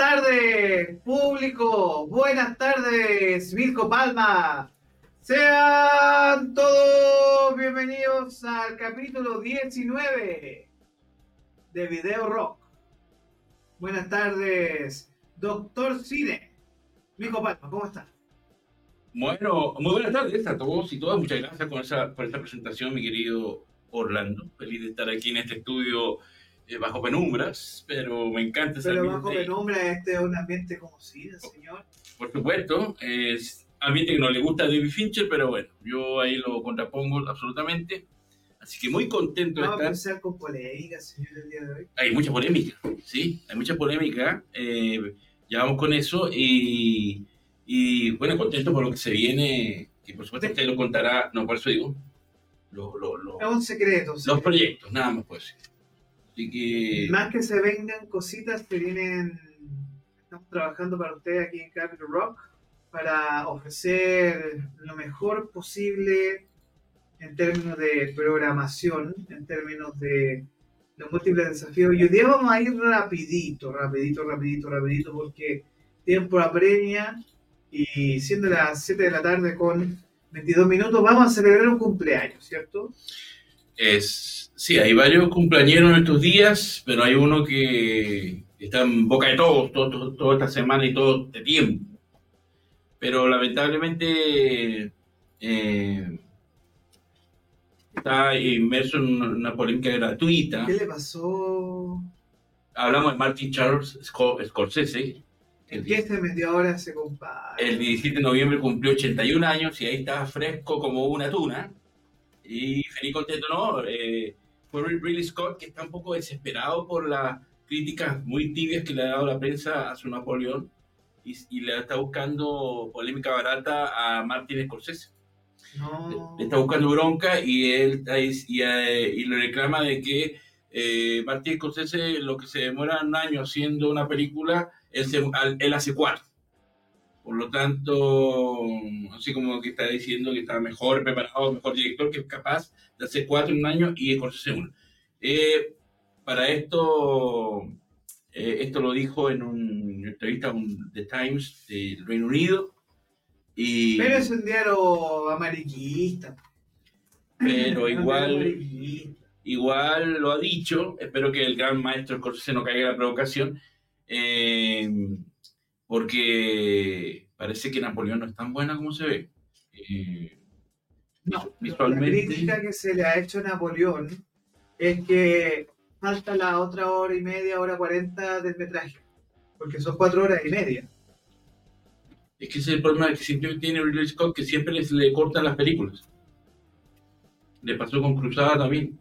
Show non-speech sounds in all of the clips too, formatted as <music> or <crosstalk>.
Tardes, público. Buenas tardes, Mirko Palma. Sean todos bienvenidos al capítulo 19 de Video Rock. Buenas tardes, Doctor Cine. Mirko Palma, ¿cómo está? Bueno, muy buenas tardes a todos y todas. Muchas gracias por esta presentación, mi querido Orlando. Feliz de estar aquí en este estudio eh, bajo penumbras, pero me encanta ese Pero ambiente. bajo penumbra, este es un ambiente como cine, señor. Por supuesto, es ambiente que no le gusta a David Fincher, pero bueno, yo ahí lo contrapongo absolutamente. Así que muy contento de Vamos a estar. con polémica, señor, el día de hoy. Hay mucha polémica, sí, hay mucha polémica. eh, ya vamos con eso y, y, bueno, contento por lo que se viene, que por supuesto usted lo contará, no, por eso digo, lo- lo- lo- Es un secreto. los secreto. proyectos, nada más pues. Así que, Más que se vengan cositas que vienen, estamos trabajando para ustedes aquí en Capital Rock para ofrecer lo mejor posible en términos de programación, en términos de los múltiples desafíos. Y hoy día vamos a ir rapidito, rapidito, rapidito, rapidito, porque tiempo apremia y siendo las 7 de la tarde con 22 minutos, vamos a celebrar un cumpleaños, ¿cierto? es, sí, hay varios cumpleaños en estos días, pero hay uno que está en boca de todos, todo, todo- toda esta semana y todo este tiempo. Pero lamentablemente eh, está inmerso en una polémica gratuita. ¿Qué le pasó? Hablamos de Martin Charles Sco- Scorsese. ¿En qué se metió ahora ese compadre? El 17 de noviembre cumplió 81 años y ahí estaba fresco como una tuna. Y feliz contento, ¿no? Eh, fue Ridley Scott que está un poco desesperado por las críticas muy tibias que le ha dado la prensa a su Napoleón y, y le está buscando polémica barata a Martin Scorsese. No. Le está buscando bronca y él y, eh, y le reclama de que eh, Martin Scorsese lo que se demora un año haciendo una película, él, se- él hace cuatro. Por lo tanto, así como que está diciendo que está mejor preparado, mejor director, que es capaz de hacer cuatro en un año y Scorsese uno. Eh, para esto, eh, esto lo dijo en un- una entrevista a un The Times del Reino Unido. Y, Pero es un diario amarillista. pero <laughs> igual amarillista. Igual lo ha dicho, espero que el gran maestro Scorsese no caiga en la provocación, eh, porque parece que Napoleón no es tan buena como se ve. Eh, No, visualmente. La crítica que se le ha hecho a Napoleón es que falta la otra hora y media, hora cuarenta del metraje. Porque son cuatro horas y media. es que ese es el problema que siempre tiene Ridley Scott, que siempre les, le cortan las películas. Le pasó con Cruzada también.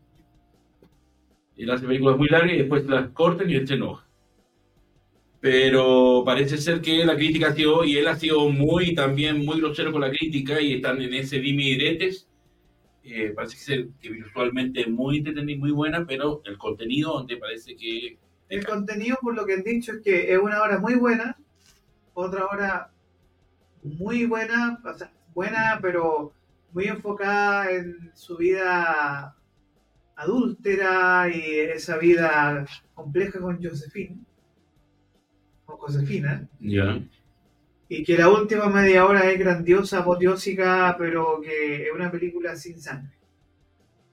Él hace películas muy largas y después las cortan y él se enoja. Pero parece ser que la crítica ha sido, y él ha sido muy también muy grosero con la crítica y están en ese dime y diretes. Eh, parece ser que visualmente muy entretenida y muy buena, pero el contenido donde parece que... El contenido, por lo que han dicho, es que es una hora muy buena, otra hora muy buena, o sea, buena, pero muy enfocada en su vida adúltera y esa vida compleja con Josephine, Josefina, Ya. y que la última media hora es grandiosa, apoteósica, pero que es una película sin sangre.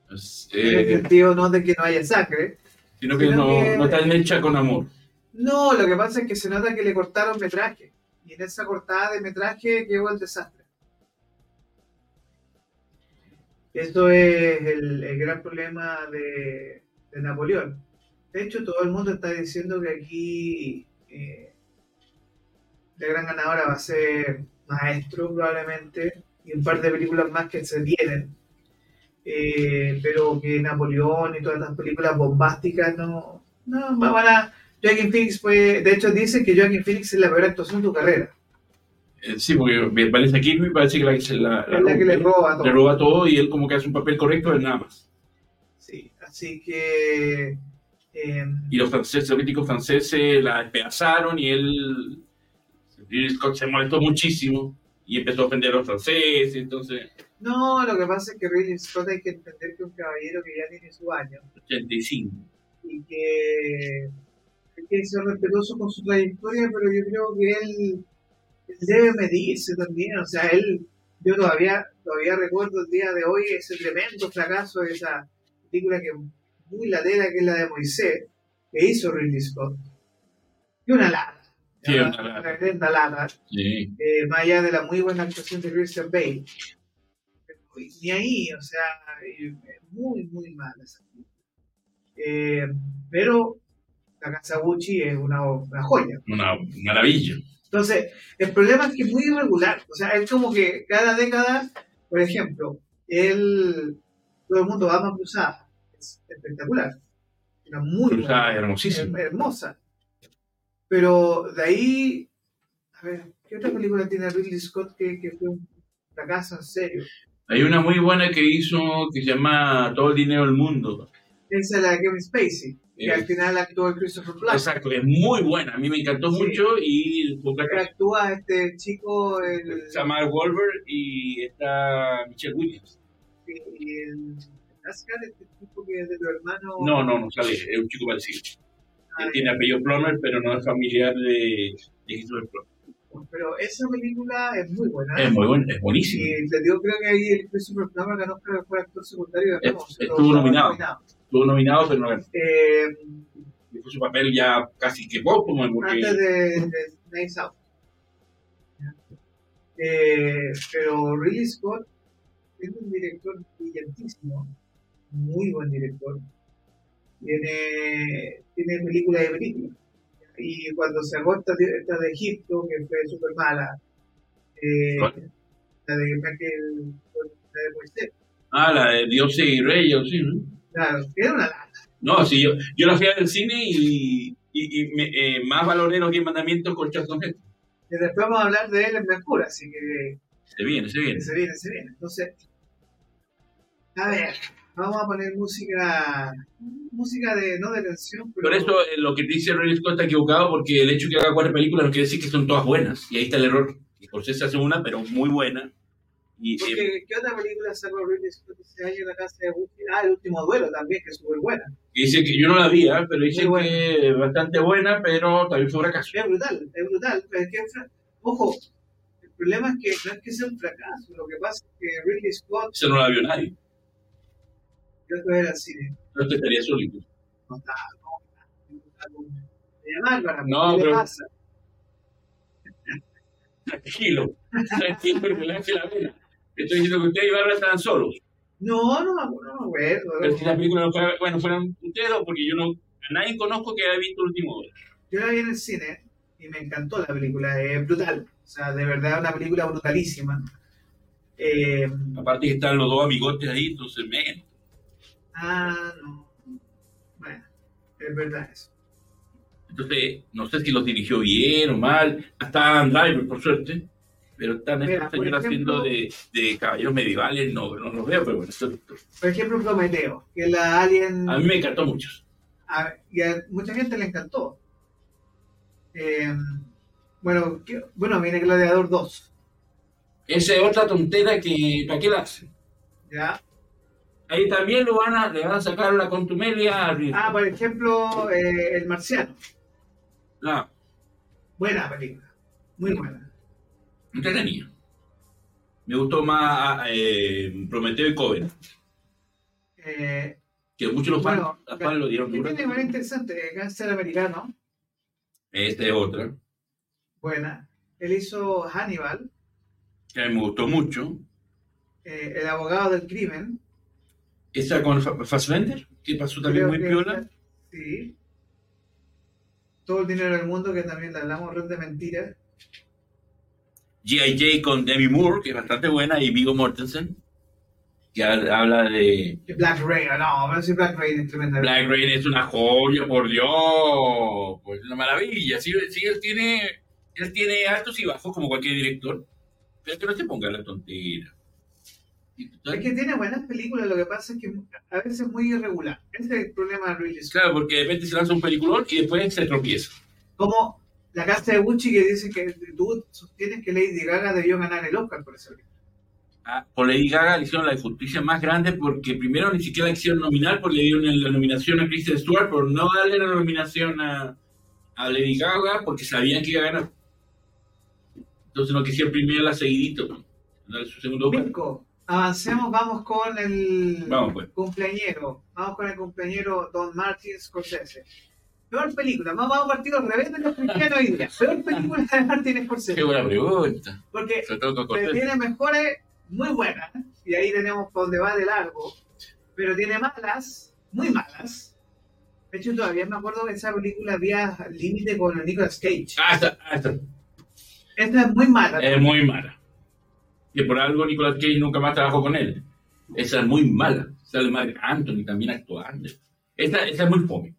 En el eh, sentido no de que no haya sangre, sino que sino no, que- no está hecha con amor. No, lo que pasa es que se nota que le cortaron metraje. Y en esa cortada de metraje quedó el desastre. Eso es el, el gran problema de, de Napoleón. De hecho, todo el mundo está diciendo que aquí eh, la gran ganadora va a ser Maestro, probablemente, y un par de películas más que se vienen. Eh, pero que Napoleón y todas estas películas bombásticas no, no van a. Joaquin Phoenix fue. De hecho, dice que Joaquin Phoenix es la peor actuación de tu carrera. Eh, sí, porque me parece aquí, me parece que la, la, es la que le roba todo. le roba todo y él como que hace un papel correcto en nada más. Sí, así que. eh, Y los franceses, los críticos franceses la despedazaron y él, Ridley Scott se molestó muchísimo y empezó a ofender a los franceses, entonces, no, lo que pasa es que Ridley Scott hay que entender que es un caballero que ya tiene su año 85. y que hay que ser respetuoso con su trayectoria, pero yo creo que él, él debe medirse también. O sea, él, yo todavía, todavía recuerdo el día de hoy ese tremendo fracaso de esa película que muy latera, que es la de Moisés, que hizo Ridley Scott. Y una lata. Sí, una, una tremenda. Sí. eh, más allá de la muy buena actuación de Christian Bale. Ni ahí, o sea, eh, muy, muy mala esa. Eh, pero la casa Gucci es una, una joya. Una maravilla. Entonces, el problema es que es muy irregular. O sea, es como que cada década, por ejemplo, el, todo el mundo ama Cruzada. Es espectacular. Una muy Cruzada buena, hermosísima. her- hermosa. Pero de ahí, a ver, ¿qué otra película tiene Ridley Scott que, que fue un fracaso en serio? Hay una muy buena que hizo que se llama Todo el dinero del mundo. Esa es la de Kevin Spacey, que al final actuó el Christopher Plummer. Exacto, es muy buena. A mí me encantó Sí. mucho y Que actúa este chico, el, Se llama Wahlberg y está Michelle Williams. y el Ascar, este tipo que es de tu hermano. No, no, no sale, es un chico parecido. Tiene apellido Plummer, pero no es familiar de, de Christopher Plummer. Pero esa película es muy buena. Es muy buena, es buenísimo. Y te digo, creo que ahí el Christopher Plummer ganó creo que fue actor secundario de estuvo nominado. Estuvo nominado, pero no ganó. Eh, Y fue su papel ya casi que póstumo, porque antes de, de Knives Out. Eh, pero Ridley Scott es un director brillantísimo, muy buen director. Tiene, tiene película de película. Y cuando se esta, esta de Egipto, que fue súper mala, eh, la de Michael, la de Moisés, Ah, la de Dios y Rey, o sí, ¿no? claro, era una lata. No, sí, yo, yo la fui al cine y, y, y me, eh, más valoré los 10 mandamientos con Charlton Heston. Y después vamos a hablar de él en Mercur, así que Se viene, se viene. se viene, se viene. Entonces, a ver, vamos a poner música, música de, no de tensión, pero... Por eso eh, lo que dice Ridley Scott está equivocado porque el hecho de que haga cuatro películas no quiere decir que son todas buenas. Y ahí está el error. Y por eso se hace una, pero muy buena. Y, eh, Porque, ¿qué otra película sacó Ridley Scott ese año en la casa de Gucci? Ah, El Último Duelo también, que es súper buena. y dice que yo no la vi, ¿ah? pero dice buena. que bastante buena, pero también fue un fracaso. Es brutal, es brutal. pero es que, ojo, el problema es que no es que sea un fracaso, lo que pasa es que Ridley Scott, Eso no la vio nadie. Yo fui a ver al cine, No te estaría solito. no está, no, no No, ¿qué le pero- pasa? Tranquilo. Tranquilo, relaje la vena. Estoy diciendo que ustedes y Bárbara estaban solos. No, no, no me acuerdo. Pero si la película no fue, bueno, fueron ustedes dos, porque yo no, a nadie conozco que haya visto el último día. Yo la vi en el cine y me encantó la película, es brutal. O sea, de verdad una película brutalísima. Eh, Aparte que están los dos amigotes ahí, entonces me. Ah, no. Bueno, es verdad eso. Entonces, no sé si los dirigió bien o mal. Hasta Adam Driver, por suerte. Pero están estos señores haciendo de, de caballeros medievales, no, no los veo, pero bueno, eso- Por ejemplo, Prometeo, que la Alien. a mí me encantó mucho. a- y a mucha gente le encantó. Eh, bueno, ¿qué- bueno, viene Gladiador 2. Esa es otra tontera que, ¿para qué la hacen? ¿ya? Ahí también lo van a, le van a sacar la contumelia Ah, por ejemplo, eh, El Marciano. la Buena película. Muy buena. entretenida. Me gustó más eh, Prometeo y Coven, Eh, que muchos los bueno, fans lo dieron duro. tiene interesante. Cáncer americano. Esta es otra, Buena. Él hizo Hannibal, que me gustó mucho. eh, El abogado del crimen. Esa con Fa- Fassbender, que pasó también muy piola. Sí. Todo el dinero del mundo, que también le hablamos red de mentiras. G.I.J. con Demi Moore, que es bastante buena, y Vigo Mortensen, que ha- habla de... Black Rain, no, pero sí Black Rain es tremenda. Black Rain es una joya, por Dios, pues una maravilla. Sí, sí, él tiene, él tiene altos y bajos como cualquier director, pero que no se ponga la tontera. Es que tiene buenas películas, lo que pasa es que a veces es muy irregular. Ese es el problema de Ridley Scott. Claro, porque de repente se lanza un peliculón y después se tropieza. Como la casa de Gucci que dice que tú sostienes que Lady Gaga debió ganar el Oscar por esa película. Ah, por Lady Gaga le hicieron la injusticia más grande porque primero ni siquiera la hicieron nominar porque le dieron la nominación a Kristen Stewart por no darle la nominación a, a Lady Gaga porque sabían que iba a ganar. Entonces no quisieron premiarla seguidito. pues, darle su segundo. Mirko, avancemos, vamos con el Vamos, pues. cumpleañero. Vamos con el cumpleañero Don Martin Scorsese. Peor película, vamos, vamos a partir al revés de los cristianos hoy día. Peor película de Martin Scorsese. Qué buena pregunta. Porque tiene mejores muy buenas, y ahí tenemos donde va de largo, pero tiene malas, muy malas. De hecho, todavía me acuerdo que esa película había límite con Nicolas Cage. Ah, esta, ah, esta. Esta es muy mala. Es muy mala. Que por algo Nicolas Cage nunca más trabajó con él. Esa es muy mala. Sale Mark Anthony también actuando. Esta, esta es muy fome.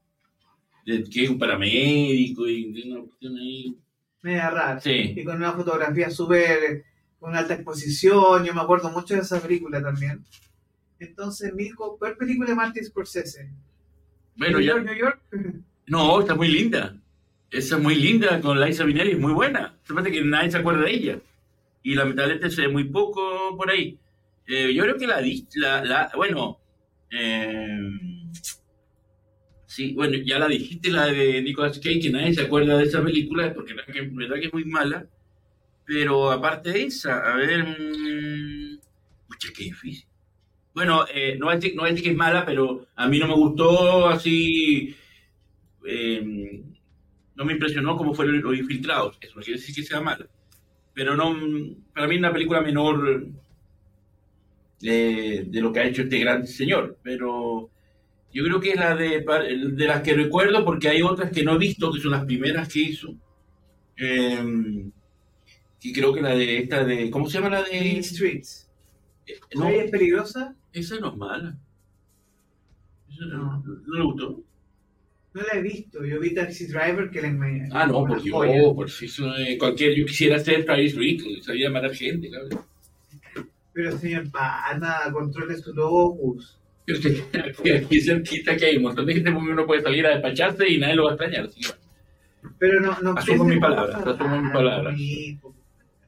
Que es un paramédico y de una cuestión ahí. Media rara. Sí. Y con una fotografía súper, con alta exposición. Yo me acuerdo mucho de esa película también. Entonces, Mirko, peor película de Martin Scorsese. Bueno, New ya. York, New York. <laughs> No, está muy linda. Esa es muy linda con Liza Minnelli, es muy buena. Solamente que nadie se acuerda de ella. Y lamentablemente se ve muy poco por ahí. Eh, yo creo que la, la, la bueno, eh, sí, bueno, ya la dijiste, la de Nicolas Cage, que nadie se acuerda de esa película, porque la verdad que es muy mala. Pero aparte de esa, a ver, mm, pucha, qué difícil. Bueno, eh, no decir no decir que es mala, pero a mí no me gustó así eh, no me impresionó como fueron los infiltrados. Eso no quiere decir que sea mala. Pero no, para mí es una película menor eh, de lo que ha hecho este gran señor. Pero yo creo que es la de, de las que recuerdo porque hay otras que no he visto, que son las primeras que hizo. Eh, y creo que la de esta de... ¿Cómo se llama la Mean de...? Streets. No, ¿Ella es peligrosa? esa no es mala. Esa no, No. no le gustó. No la he visto. Yo vi Taxi Driver que le engañé. Ah, no, Una porque joya. yo, por si eso, eh, cualquier, yo quisiera ser Travis Rickle, sabía matar gente, cabrón. Pero señor Pana, controle su locus. Pero <laughs> que aquí, cerquita que hay un montón de gente porque uno puede salir a despacharse y nadie lo va a extrañar. Bueno. Pero no, no Asumo mi palabra, asumo mi palabra.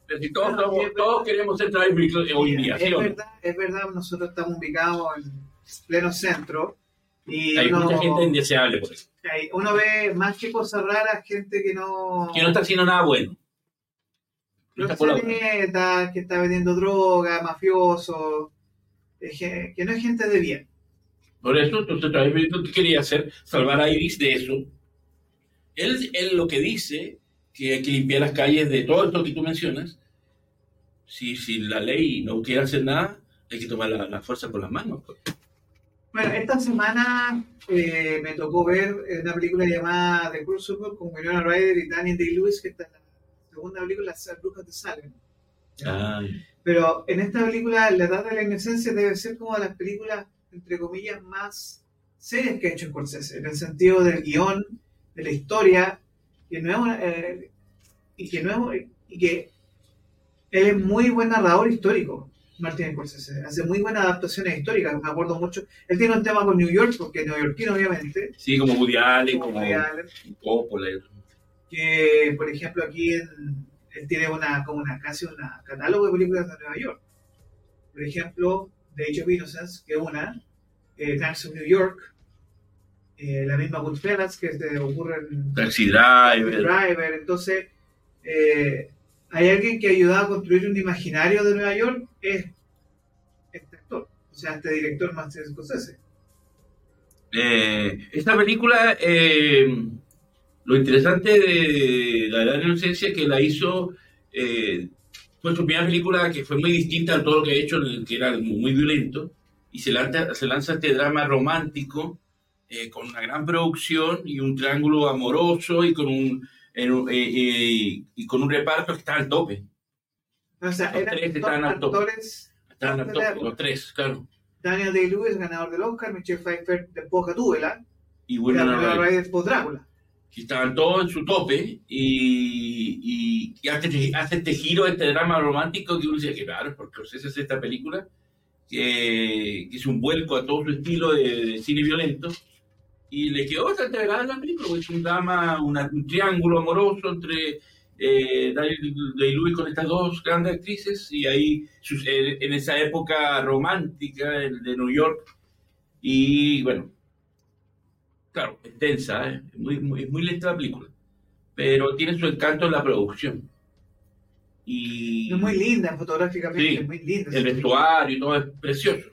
Pero si todos, No, somos- es todos verdad. queremos ser Travis Rickle hoy en día, ¿sí es o no? verdad, es verdad, nosotros estamos ubicados en pleno centro y Hay uno, mucha gente indeseable por eso. uno ve más que cosas raras, gente que no... Que no está haciendo nada bueno. No está que está vendiendo droga, mafioso, eh, que no es gente de bien. Por eso, entonces ¿qué quería hacer? Salvar a Iris de eso. Él, él lo que dice, que hay que limpiar las calles de todo esto que tú mencionas. Si, si la ley no quiere hacer nada, hay que tomar la, la fuerza por las manos. Bueno, esta semana eh, me tocó ver una película llamada The Crucible con Winona Ryder y Daniel Day-Lewis, que está en la segunda película, Las Brujas de Salem. Ay, Pero en esta película, La Edad de la Inocencia debe ser como de las películas, entre comillas, más serias que ha hecho Scorsese, en el sentido del guion, de la historia, que no es una- eh, y que no es, y que él es muy buen narrador histórico, Martin Scorsese, hace muy buenas adaptaciones históricas, me acuerdo mucho, él tiene un tema con New York, porque es neoyorquino obviamente, sí, como Woody Allen, como Woody Allen, Coppola. que por ejemplo aquí en- él tiene una como una casi un catálogo de películas de Nueva York. Por ejemplo The Age of Innocence que es una eh, Gangs of New York eh, la misma Goodfellas que ocurre en Taxi Driver. Driver. Entonces eh, hay alguien que ha ayudado a construir un imaginario de Nueva York es este actor o sea este director Martin Scorsese. Eh, esta película, eh, lo interesante de la Edad de Inocencia que la hizo, eh, fue su primera película que fue muy distinta a todo lo que ha hecho, que era muy violento, y se lanza, se lanza este drama romántico eh, con una gran producción y un triángulo amoroso y con un, en eh, eh, y con un reparto que está al tope. o sea Los eran tres están al tope. actores Están al tope, los tres, claro. Daniel Day-Lewis, ganador del Oscar, Michelle Pfeiffer, después Gatúbela, Y y bueno, Winona Ryder después Drácula. que estaban todos en su tope y, y, y hace, hace este giro, este drama romántico que uno dice que claro, porque Scorsese hace esta película que, que es un vuelco a todo su estilo de, de cine violento y le quedó bastante agradable la película, porque es un drama, una- un triángulo amoroso entre eh, Day-Lewis con estas dos grandes actrices y ahí eh, en esa época romántica de New York y bueno, claro, es densa, ¿eh? es muy, muy, es muy lenta la película. pero tiene su encanto en la producción. Y Es muy linda fotográficamente, Sí, es muy linda. el vestuario y todo es precioso.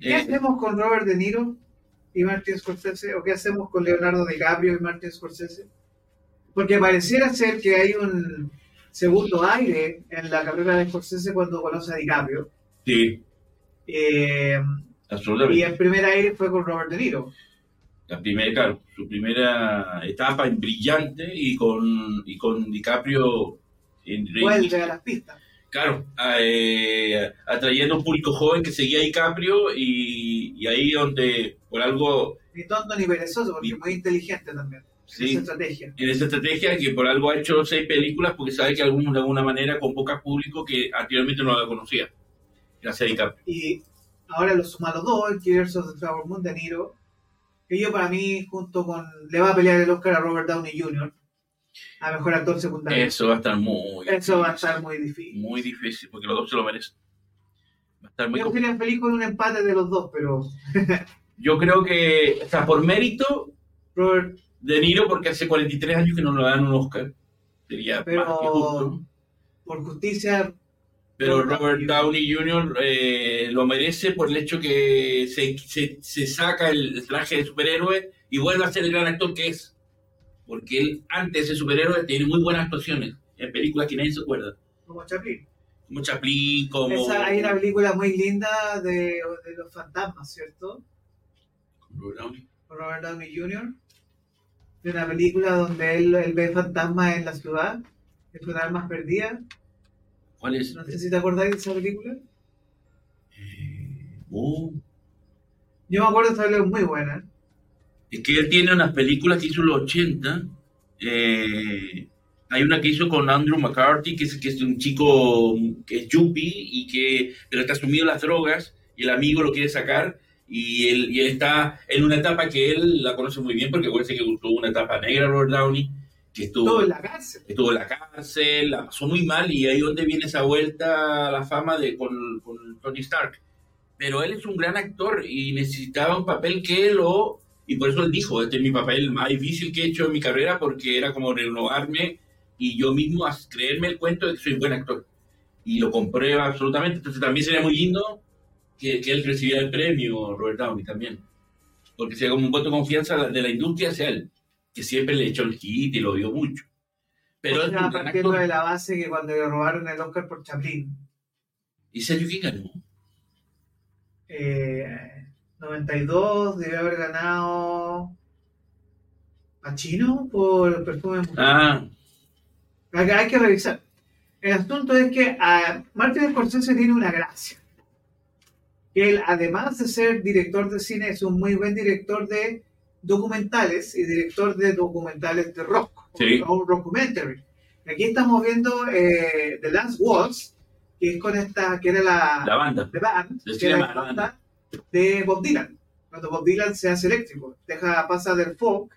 ¿Qué Eh, hacemos con Robert De Niro y Martin Scorsese? ¿O qué hacemos con Leonardo DiCaprio y Martin Scorsese? Porque pareciera ser que hay un segundo aire en la carrera de Scorsese cuando conoce a DiCaprio. sí, Eh, y absolutamente. el primer aire fue con Robert De Niro. La primera, claro, su primera etapa en brillante y con, y con DiCaprio en Vuelve a las pistas. Claro, eh, atrayendo un público joven que seguía a DiCaprio y, y ahí donde por algo, Ni tonto ni perezoso, porque es muy inteligente también. sí, Esa estrategia. en esa estrategia que por algo ha hecho seis películas porque sabe que algunos de alguna manera con poca público que anteriormente no la conocía. Gracias DiCaprio. Y ahora lo suma los dos, el Killers of the Flower Moon, De Niro, que yo para mí, junto con... Le va a pelear el Oscar a Robert Downey Jr. a Mejor Actor Secundario. Eso va a estar muy, Eso va a estar muy difícil. muy difícil porque los dos se lo merecen. Va a estar muy Yo feliz con un empate de los dos, pero <laughs> Yo creo que, o sea, por mérito, Robert, De Niro, porque hace 43 años que no le dan un Oscar. Sería Pero- más que justo. por justicia, Pero Robert Robert Downey Jr. eh, lo merece por el hecho que se, se, se saca el traje de superhéroe y vuelve a ser el gran actor que es. Porque él, antes de superhéroe, tiene muy buenas actuaciones en películas que nadie se acuerda. como Chaplin. Como Chaplin, como... Esa, hay una película muy linda de, de los fantasmas, ¿cierto? Robert Downey. Con Robert Downey Jr. De una película donde él, él ve fantasmas en la ciudad, es una almas perdidas. ¿Cuál es? No sé si te acordáis de esa película. Eh, oh, Yo me acuerdo de esa película muy buena. Es que él tiene unas películas que hizo en los 80. eh, hay una que hizo con Andrew McCarthy, que es, que es un chico que es yuppie y que pero está sumido en las drogas y el amigo lo quiere sacar y él, y él está en una etapa que él la conoce muy bien porque acuérdense que tuvo una etapa negra Robert Downey, que estuvo, en la cárcel. estuvo en la cárcel, la pasó muy mal y ahí donde viene esa vuelta a la fama de con, con Tony Stark. Pero él es un gran actor y necesitaba un papel que lo... Y por eso él dijo, este es mi papel más difícil que he hecho en mi carrera porque era como renovarme y yo mismo creerme el cuento de que soy un buen actor. Y lo comprueba absolutamente. Entonces también sería muy lindo que, que él recibiera el premio, Robert Downey también. Porque sería como un voto de confianza de la industria hacia él, que siempre le echó el hit y lo dio mucho. Pero O sea, partiendo actor. de la base que cuando le robaron el Oscar por Chaplin, ¿Y Sergio quién ganó? eh, 92 debió haber ganado Pacino por Perfume Mujer. Ah, Hay, que revisar. El asunto es que ah, Martin Scorsese tiene una gracia. Que él, además de ser director de cine, es un muy buen director de documentales y director de documentales de rock, Sí. o, documentary. Aquí estamos viendo eh, The Last Waltz, que es con esta, que era la, la banda. The Band, que era la la banda de Bob Dylan. Cuando Bob Dylan se hace eléctrico, deja, pasa del folk,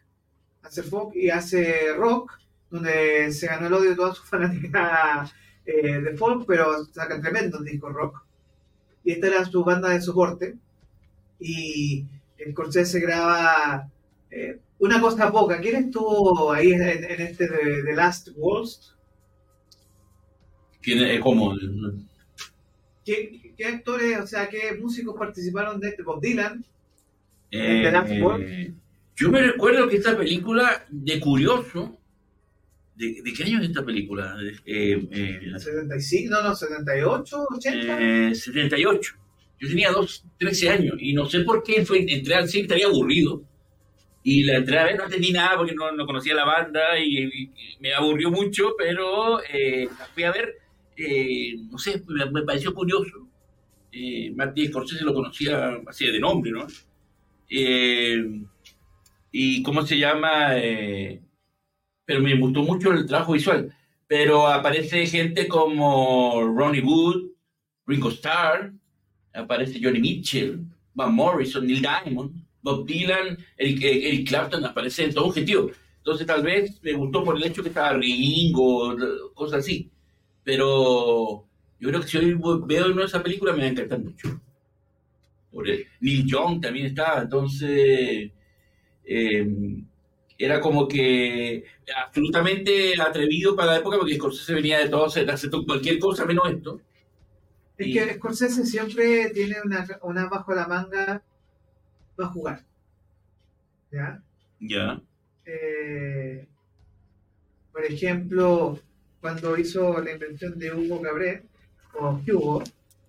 hace folk y hace rock, donde se ganó el odio de toda su <laughs> fanática eh, de folk, pero saca tremendos discos rock. Y esta era su banda de soporte. Y el Scorsese graba eh, una cosa poca. ¿Quién estuvo ahí en, en este de, The Last Waltz? ¿Quién es como? ¿Qué, ¿Qué actores, o sea, qué músicos participaron de este? Bob Dylan, Eh, The Last Waltz. yo me recuerdo que esta película, de curioso, ¿de, de qué año es esta película? Eh, eh, 75, no, no, 78, 80. eh, 78. Yo tenía dos, 13 años y no sé por qué fue, entré al cine, estaría aburrido. Y la entré a ver, no entendí nada porque no, no conocía la banda y, y me aburrió mucho, pero eh, fui a ver, eh, no sé, me, me pareció curioso. Eh, Martin Scorsese lo conocía así de nombre, ¿no? Eh, y cómo se llama, Eh, pero me gustó mucho el trabajo visual. Pero aparece gente como Ronnie Wood, Ringo Starr, aparece Johnny Mitchell, Van Morrison, Neil Diamond, Bob Dylan, Eric, Eric Clapton, aparece en todo gentío. Entonces tal vez me gustó por el hecho que estaba Ringo, cosas así. Pero yo creo que si hoy veo esa película me va a encantar mucho. Por el- Neil Young también estaba, entonces... eh, era como que absolutamente atrevido para la época porque Scorsese venía de todo, hacer cualquier cosa menos esto. Es que Scorsese siempre tiene una, una bajo la manga para jugar. ¿Ya? Ya. Eh, por ejemplo, cuando hizo la invención de Hugo Cabret, o Hugo.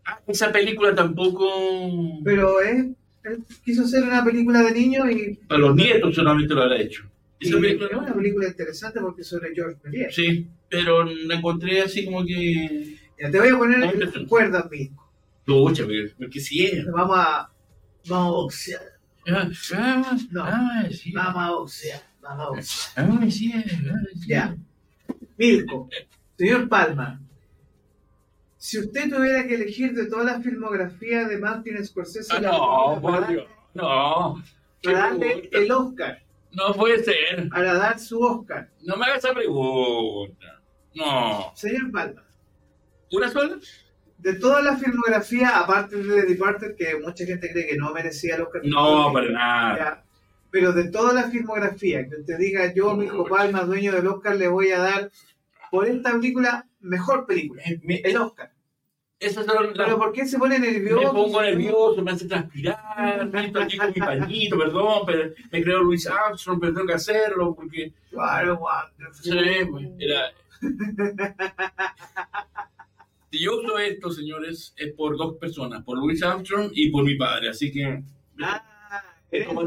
Ah, esa película tampoco. Pero él, quiso hacer una película de niños y. Para los nietos solamente lo habrá hecho. Es una película interesante porque es sobre George Méliès. Sí, pero la encontré así como que. Ya, te voy a poner en cuerdas, mismo. Lucha, porque si es. Vamos a. Vamos a boxear. Ah, ah, no, ah, sí. vamos a boxear. Vamos a boxear. Ah, sí, Ya. Milko, señor Palma, si usted tuviera que elegir de toda la filmografía de Martin Scorsese, ah, no, por Dios, no, para darle el Oscar. No puede ser. Para dar su Oscar. No me haga esa pregunta. No. Señor Palma. ¿Una sola? De toda la filmografía, aparte de Departed, que mucha gente cree que no merecía el Oscar. No, para nada. pero de toda la filmografía, que usted diga, yo, mi hijo Palma, dueño del Oscar, le voy a dar por esta película, mejor película, el Oscar. Son ¿Pero por qué se pone nervioso? Me pongo nervioso, me hace transpirar, <laughs> me aquí con mi pañito, perdón, pero me creo Luis Armstrong, pero tengo que hacerlo porque... Claro, sí, pues, era... <laughs> Si yo uso esto, señores, es por dos personas, por Luis Armstrong y por mi padre, así que... Ah, me, tomo,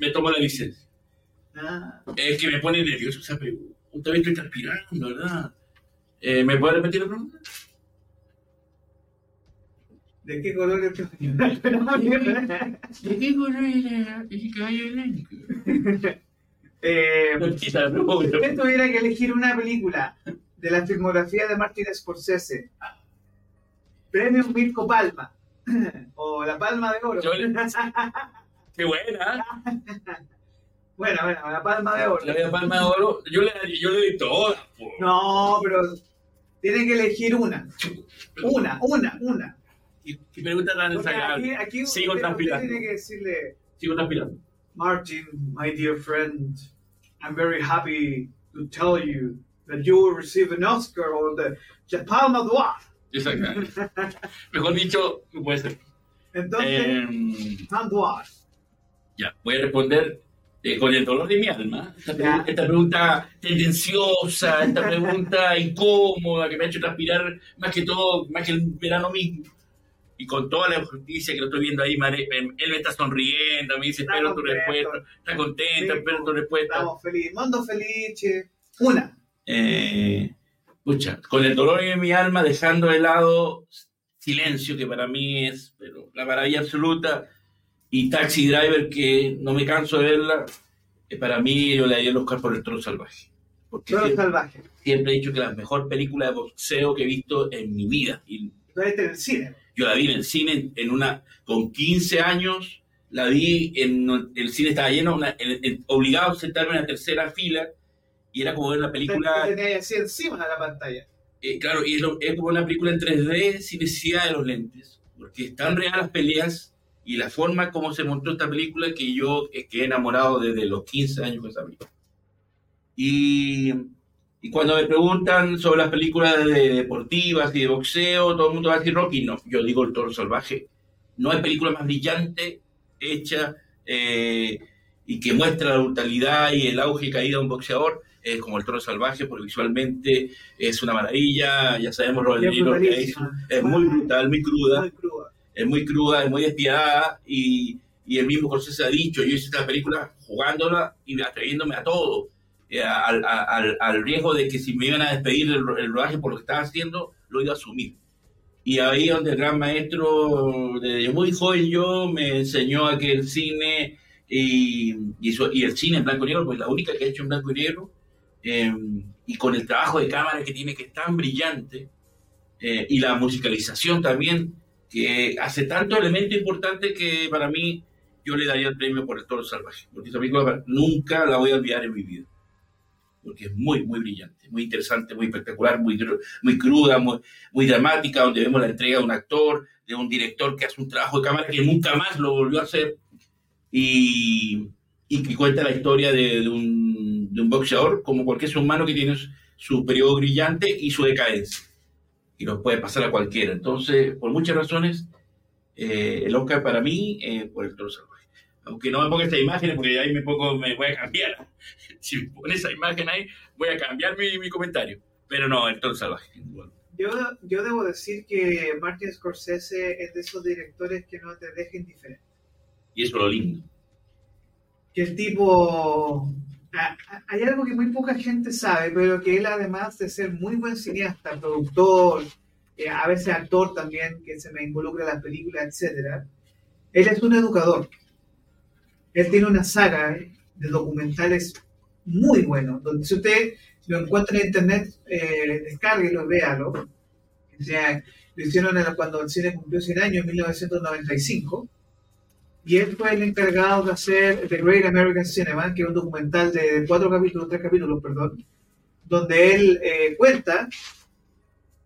me tomo la licencia. Ah. Es que me pone nervioso esa pregunta. Todavía estoy transpirando, ¿verdad? Eh, ¿Me puede repetir la pregunta? ¿De qué color es tu <laughs> ¿De qué color era ese caballo blanco? Eh, si usted tuviera que elegir una película de la filmografía de Martin Scorsese, premio Mirko Palma <clears throat> o la Palma de Oro. <laughs> Qué buena. Bueno, bueno, la palma de oro. La palma de oro, yo le, yo le doy todas. No, pero tiene que elegir una. Una, una, una. Y, pregunta tan desagradable. Aquí, aquí Sigo transpirando. Tiene que decirle. Sigo transpirando. Martin, my dear friend, I'm very happy to tell you that you will receive an Oscar or the, Palma d'Or. Exactamente. Mejor dicho, no puede ser. Entonces, eh, Ya, voy a responder eh, con el dolor de mi alma, esta, pregunta, tendenciosa, esta pregunta incómoda que me ha hecho transpirar más que todo, más que el verano mismo. Y con toda la justicia que lo estoy viendo ahí, él me está sonriendo, me dice, espero tu respuesta, está contenta, espero tu respuesta. Estamos felices, mundo feliz, una. Eh, pucha, con el dolor de mi alma, dejando de lado silencio, que para mí es pero, la maravilla absoluta, y Taxi Driver, que no me canso de verla, eh, para mí yo le daría el Oscar por el Toro Salvaje. Porque siempre, Salvaje. Siempre he dicho que la mejor película de boxeo que he visto en mi vida. Y ¿La viste en el cine? Yo la vi en el cine en una, con 15 años, la vi en, el cine estaba lleno, obligado a sentarme en la tercera fila, y era como ver una película... Tenía así encima de la pantalla. Eh, claro, y es, es como una película en 3D sin necesidad de los lentes, porque están reales las peleas y la forma como se montó esta película que yo quedé enamorado desde los 15 años con esa película. Y, y cuando me preguntan sobre las películas de deportivas y de boxeo, todo el mundo va a decir Rocky. No, yo digo El Toro Salvaje. No hay película más brillante hecha eh, y que muestra la brutalidad y el auge y caída de un boxeador como el toro salvaje, porque visualmente es una maravilla, ya sabemos lo que es muy brutal, muy cruda. Muy cruda es muy cruda, es muy despiadada y, y el mismo José se ha dicho, yo hice esta película jugándola y atreviéndome a todo, eh, al, al, al, riesgo de que si me iban a despedir el, el, rodaje por lo que estaba haciendo, lo iba a asumir. Y ahí donde el gran maestro, desde muy joven yo, me enseñó a que el cine y, y, y el cine en blanco y negro, pues la única que he hecho en blanco y negro, eh, y con el trabajo de cámara que tiene que es tan brillante, eh, y la musicalización también, que hace tanto elemento importante que para mí yo le daría el premio por el toro salvaje, porque esa película nunca la voy a olvidar en mi vida, porque es muy, muy brillante, muy interesante, muy espectacular, muy, muy cruda, muy, muy dramática, donde vemos la entrega de un actor, de un director que hace un trabajo de cámara que nunca más lo volvió a hacer, y, y que cuenta la historia de, un de un boxeador como cualquier ser humano que tiene su periodo brillante y su decadencia. Y lo puede pasar a cualquiera. Entonces, por muchas razones, eh, el Oscar para mí, eh, por el toro salvaje. Aunque no me ponga esta imagen, porque ahí me, pongo, me voy a cambiar. <laughs> Si me pones esa imagen ahí, voy a cambiar mi, mi comentario. Pero no, el toro salvaje. Yo, yo debo decir que Martin Scorsese es de esos directores que no te deja indiferente. Y eso es lo lindo. Que el tipo... Hay algo que muy poca gente sabe, pero que él además de ser muy buen cineasta, productor, eh, a veces actor también, que se me involucra en las películas, etc. Él es un educador. Él tiene una saga de documentales muy buenos, donde si usted lo encuentra en internet, eh, descárguelo, véalo. O sea, lo hicieron cuando el cine cumplió 100 años, en 1995. Y él fue el encargado de hacer The Great American Cinema, que es un documental de cuatro capítulos, tres capítulos, perdón, donde él eh, cuenta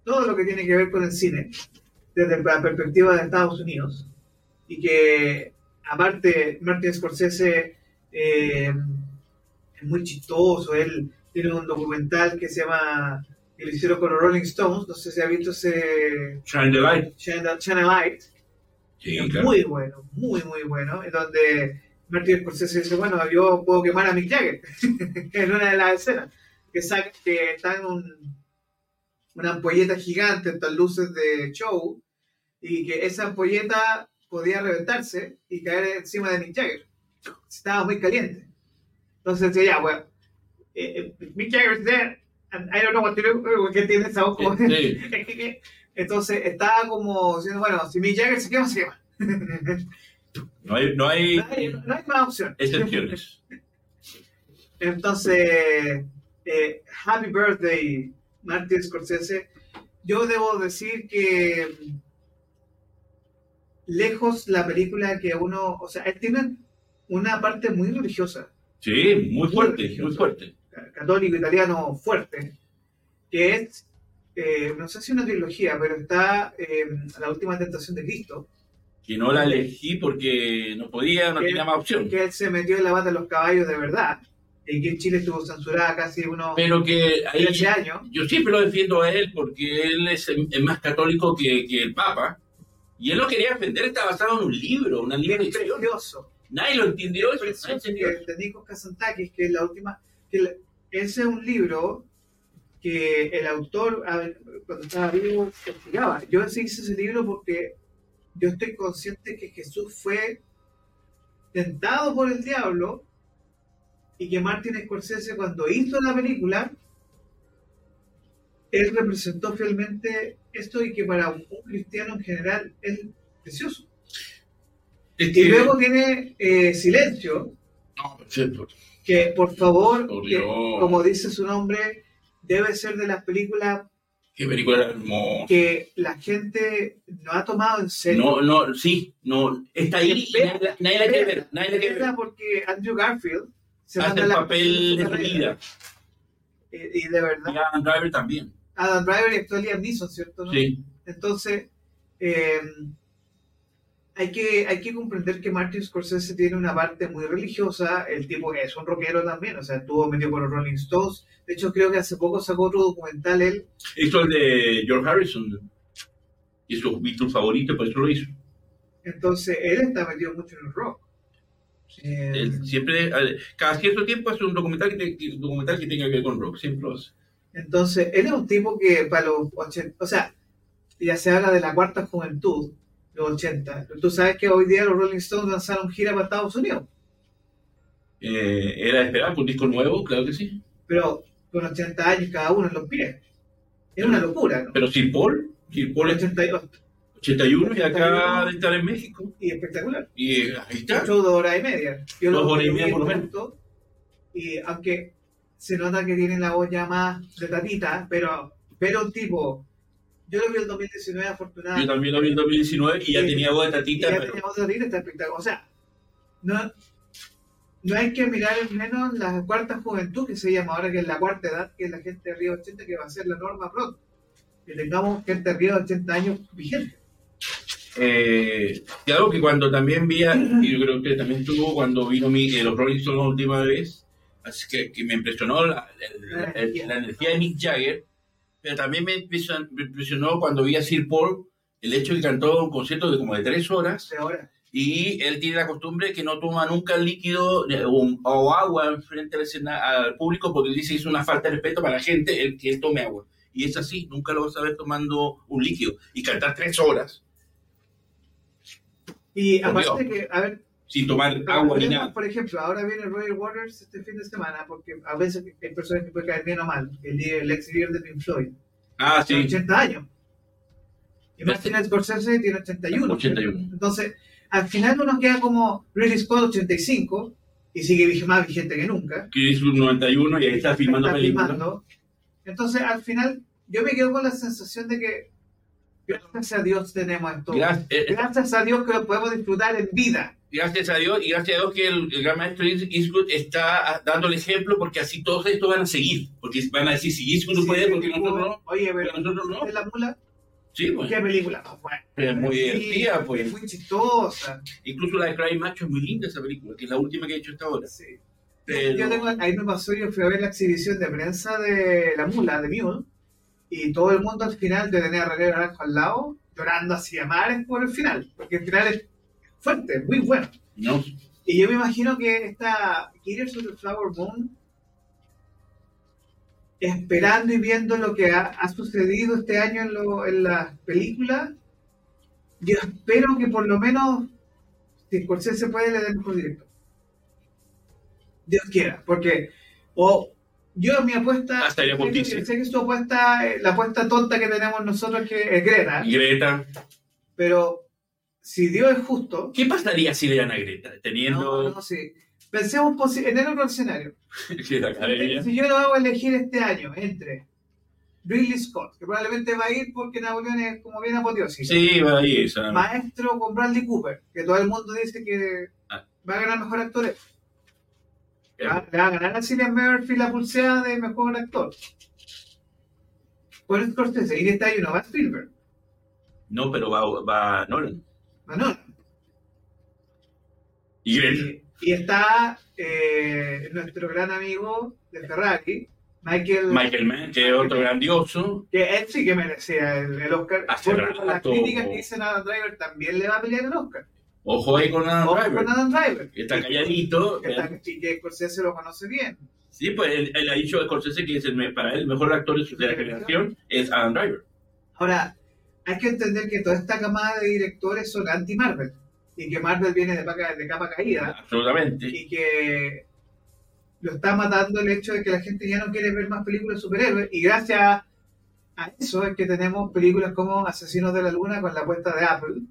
todo lo que tiene que ver con el cine desde la perspectiva de Estados Unidos. Y que, aparte, Martin Scorsese eh, es muy chistoso, él tiene un documental que se llama, que lo hicieron con los Rolling Stones, no sé si ha visto ese... Shine the Light. Light. Sí, Muy bueno, muy, muy bueno, en donde Martin Scorsese dice, bueno, yo puedo quemar a Mick Jagger, <laughs> en una de las escenas, que, que está en un, una ampolleta gigante, estas luces de show, y que esa ampolleta podía reventarse y caer encima de Mick Jagger. Estaba muy caliente. Entonces decía, ya, bueno, eh, eh, Mick Jagger's there, and I don't know what to do, que tiene esa voz <laughs> Entonces estaba como diciendo, bueno, si Mick Jagger se quema, se quema. <laughs> No hay, no hay, no hay, no hay más opción. Excepciones. <laughs> Entonces, eh, Happy Birthday, Martin Scorsese. Yo debo decir que lejos la película que uno, o sea, él tiene una parte muy religiosa. Sí, muy fuerte, muy fuerte católico italiano fuerte, que es, eh, no sé si una trilogía, pero está eh, La Última Tentación de Cristo. Que no la elegí porque no podía, no tenía más opción. Que él se metió en la bata de los caballos de verdad, y que en Chile estuvo censurada casi unos pero que ahí, años. Yo siempre lo defiendo a él porque él es, más católico que, que, el Papa, y él lo quería defender, está basado en un libro, una libro precioso. Nadie lo entendió eso. de Nikos Kazantakis, que es la última, que ese es un libro que el autor, cuando estaba vivo, investigaba. Yo hice ese libro porque yo estoy consciente que Jesús fue tentado por el diablo y que Martin Scorsese cuando hizo la película, él representó fielmente esto y que para un, cristiano en general es precioso. y luego tiene eh, Silencio. No, perfecto que por favor, como dice su nombre, debe ser de las películas Qué película hermosa. Que la gente no ha tomado en serio. No, no, sí, no. Está ahí nadie, la quiere ver. Nadie la quiere ver. porque Andrew Garfield se hace el papel de su vida. Eh, y, de verdad. Y Adam Driver también. Adam Driver y actualmente Liam Neeson, ¿cierto? Sí. Entonces, eh, hay que, hay que comprender que Martin Scorsese tiene una parte muy religiosa, el tipo es un rockero también, o sea, estuvo medio con los Rolling Stones, de hecho creo que hace poco sacó otro documental él. Hizo el de George Harrison, y su Beatles favorito, por eso lo hizo. Entonces, él está metido mucho en el rock. Él siempre, cada cierto tiempo hace un documental que, documental que tenga que ver con rock, siempre lo hace. Entonces, él es un tipo que para los 80, o sea, ya se habla de la cuarta juventud, los 80. Tú sabes que hoy día los Rolling Stones lanzaron gira para Estados Unidos. Eh, era esperar un disco nuevo, claro que sí. Pero con 80 años cada uno en los pies. Es una locura, ¿no? Pero Sir Paul, Sir Paul 82. 81 y acaba de estar en México. Y espectacular. Y ahí está. Ocho dos horas y media. Yo dos horas y media por lo menos. Y aunque se nota que tiene la voz ya más de tatita, pero, pero tipo yo lo vi en 2019, afortunadamente. Yo también lo vi en 2019 y ya tenía voz de tatita. ya tenía voz de tatita, está espectacular. O sea, no, no hay que mirar en menos la cuarta juventud, que se llama ahora, que es la cuarta edad, que es la gente de 80, que va a ser la norma pronto. Que tengamos gente de 80 años vigente. Eh, y algo que cuando también vi, y yo creo que también tuvo cuando vino mi, eh, los Rolling Stones la última vez, Así que, que me impresionó la, la- la- la energía de Mick Jagger, pero también me impresion- me impresionó cuando vi a Sir Paul el hecho de que cantó un concierto de como de tres horas De y él tiene la costumbre que no toma nunca líquido o, o agua frente al, público porque dice que es una falta de respeto para la gente el que él tome agua. Y es así, nunca lo vas a ver tomando un líquido y cantar tres horas. Y aparte que, a ver, sin tomar agua ni nada. por ejemplo, ahora viene Royal Waters este fin de semana, porque a veces hay personas que pueden caer bien o mal. El, el ex líder de Pink Floyd. Ah, Tiene sí. 80 años. Y Martin Scorsese tiene 81. 81. Entonces, al final uno queda como Ridley Scott 85 y sigue más vigente que nunca. Que es un 91 y ahí está filmando Está películas. filmando. Entonces, al final, yo me quedo con la sensación de que gracias a Dios tenemos esto. Gracias, eh, Gracias a Dios que lo podemos disfrutar en vida. Gracias a Dios y gracias a Dios que el, el gran maestro East- Eastwood está dando el ejemplo porque así todos estos van a seguir. Porque van a decir, si Eastwood Sí, puede, porque nosotros no. Oye, pero nosotros no. ¿de la mula? Sí, pues. ¿Qué película? más buena? Es muy Sí, divertida, pues. Muy chistosa. Incluso la de Cry Macho es muy linda esa película, que es la última que he hecho hasta ahora. Sí. Pero- Yo tengo, ahí me pasó, yo fui a ver la exhibición de prensa de La Mula, de Mule, y todo el mundo al final de tener a René Naranjo al lado, llorando así a mares por el final, porque el final es fuerte, muy bueno. No, Y yo me imagino que esta Killers of the Flower Moon, esperando y viendo lo que ha, ha sucedido este año en, lo- en las películas, yo espero que por lo menos, si Scorsese puede, le den mejor director. Dios quiera, porque o yo mi apuesta, Ah, estaría sé que, sé que su apuesta, eh, la apuesta tonta que tenemos nosotros que es Greta, Greta. pero si Dios es justo, ¿Qué pasaría si le dan a Greta? no, Teniendo no sé, pensemos posi- en el otro escenario. <laughs> Si yo lo hago elegir este año entre Ridley Scott, que probablemente va a ir porque Napoleón es como bien apoteósico, Sí, va ahí esa. Maestro con Bradley Cooper, que todo el mundo dice que Ah. va a ganar mejor actor. Le va, le va a ganar a Cillian Murphy la pulseada de mejor actor. Por Scorsese, y este año no va a Spielberg, No, pero va, va Nolan. Y Greta. Y, y está eh, nuestro gran amigo de Ferrari, Michael, Michael Mann, que es otro grandioso. que él sí que merecía el, el Oscar. Hace porque con las rato. críticas que dicen Adam Driver también le va a pelear el Oscar. Ojo ahí con Adam Ojo Driver. con Adam Driver. que Está calladito. Que, está- y que Scorsese lo conoce bien. Sí, pues él, él ha dicho de Scorsese que es el, para él el mejor actor de su generación es Adam Driver. Ahora, hay que entender que toda esta camada de directores son anti-Marvel. Y que Marvel viene de, paca- de capa caída. Absolutamente. Y que lo está matando el hecho de que la gente ya no quiere ver más películas de superhéroes. Y gracias a eso es que tenemos películas como Asesinos de la Luna con la apuesta de Apple.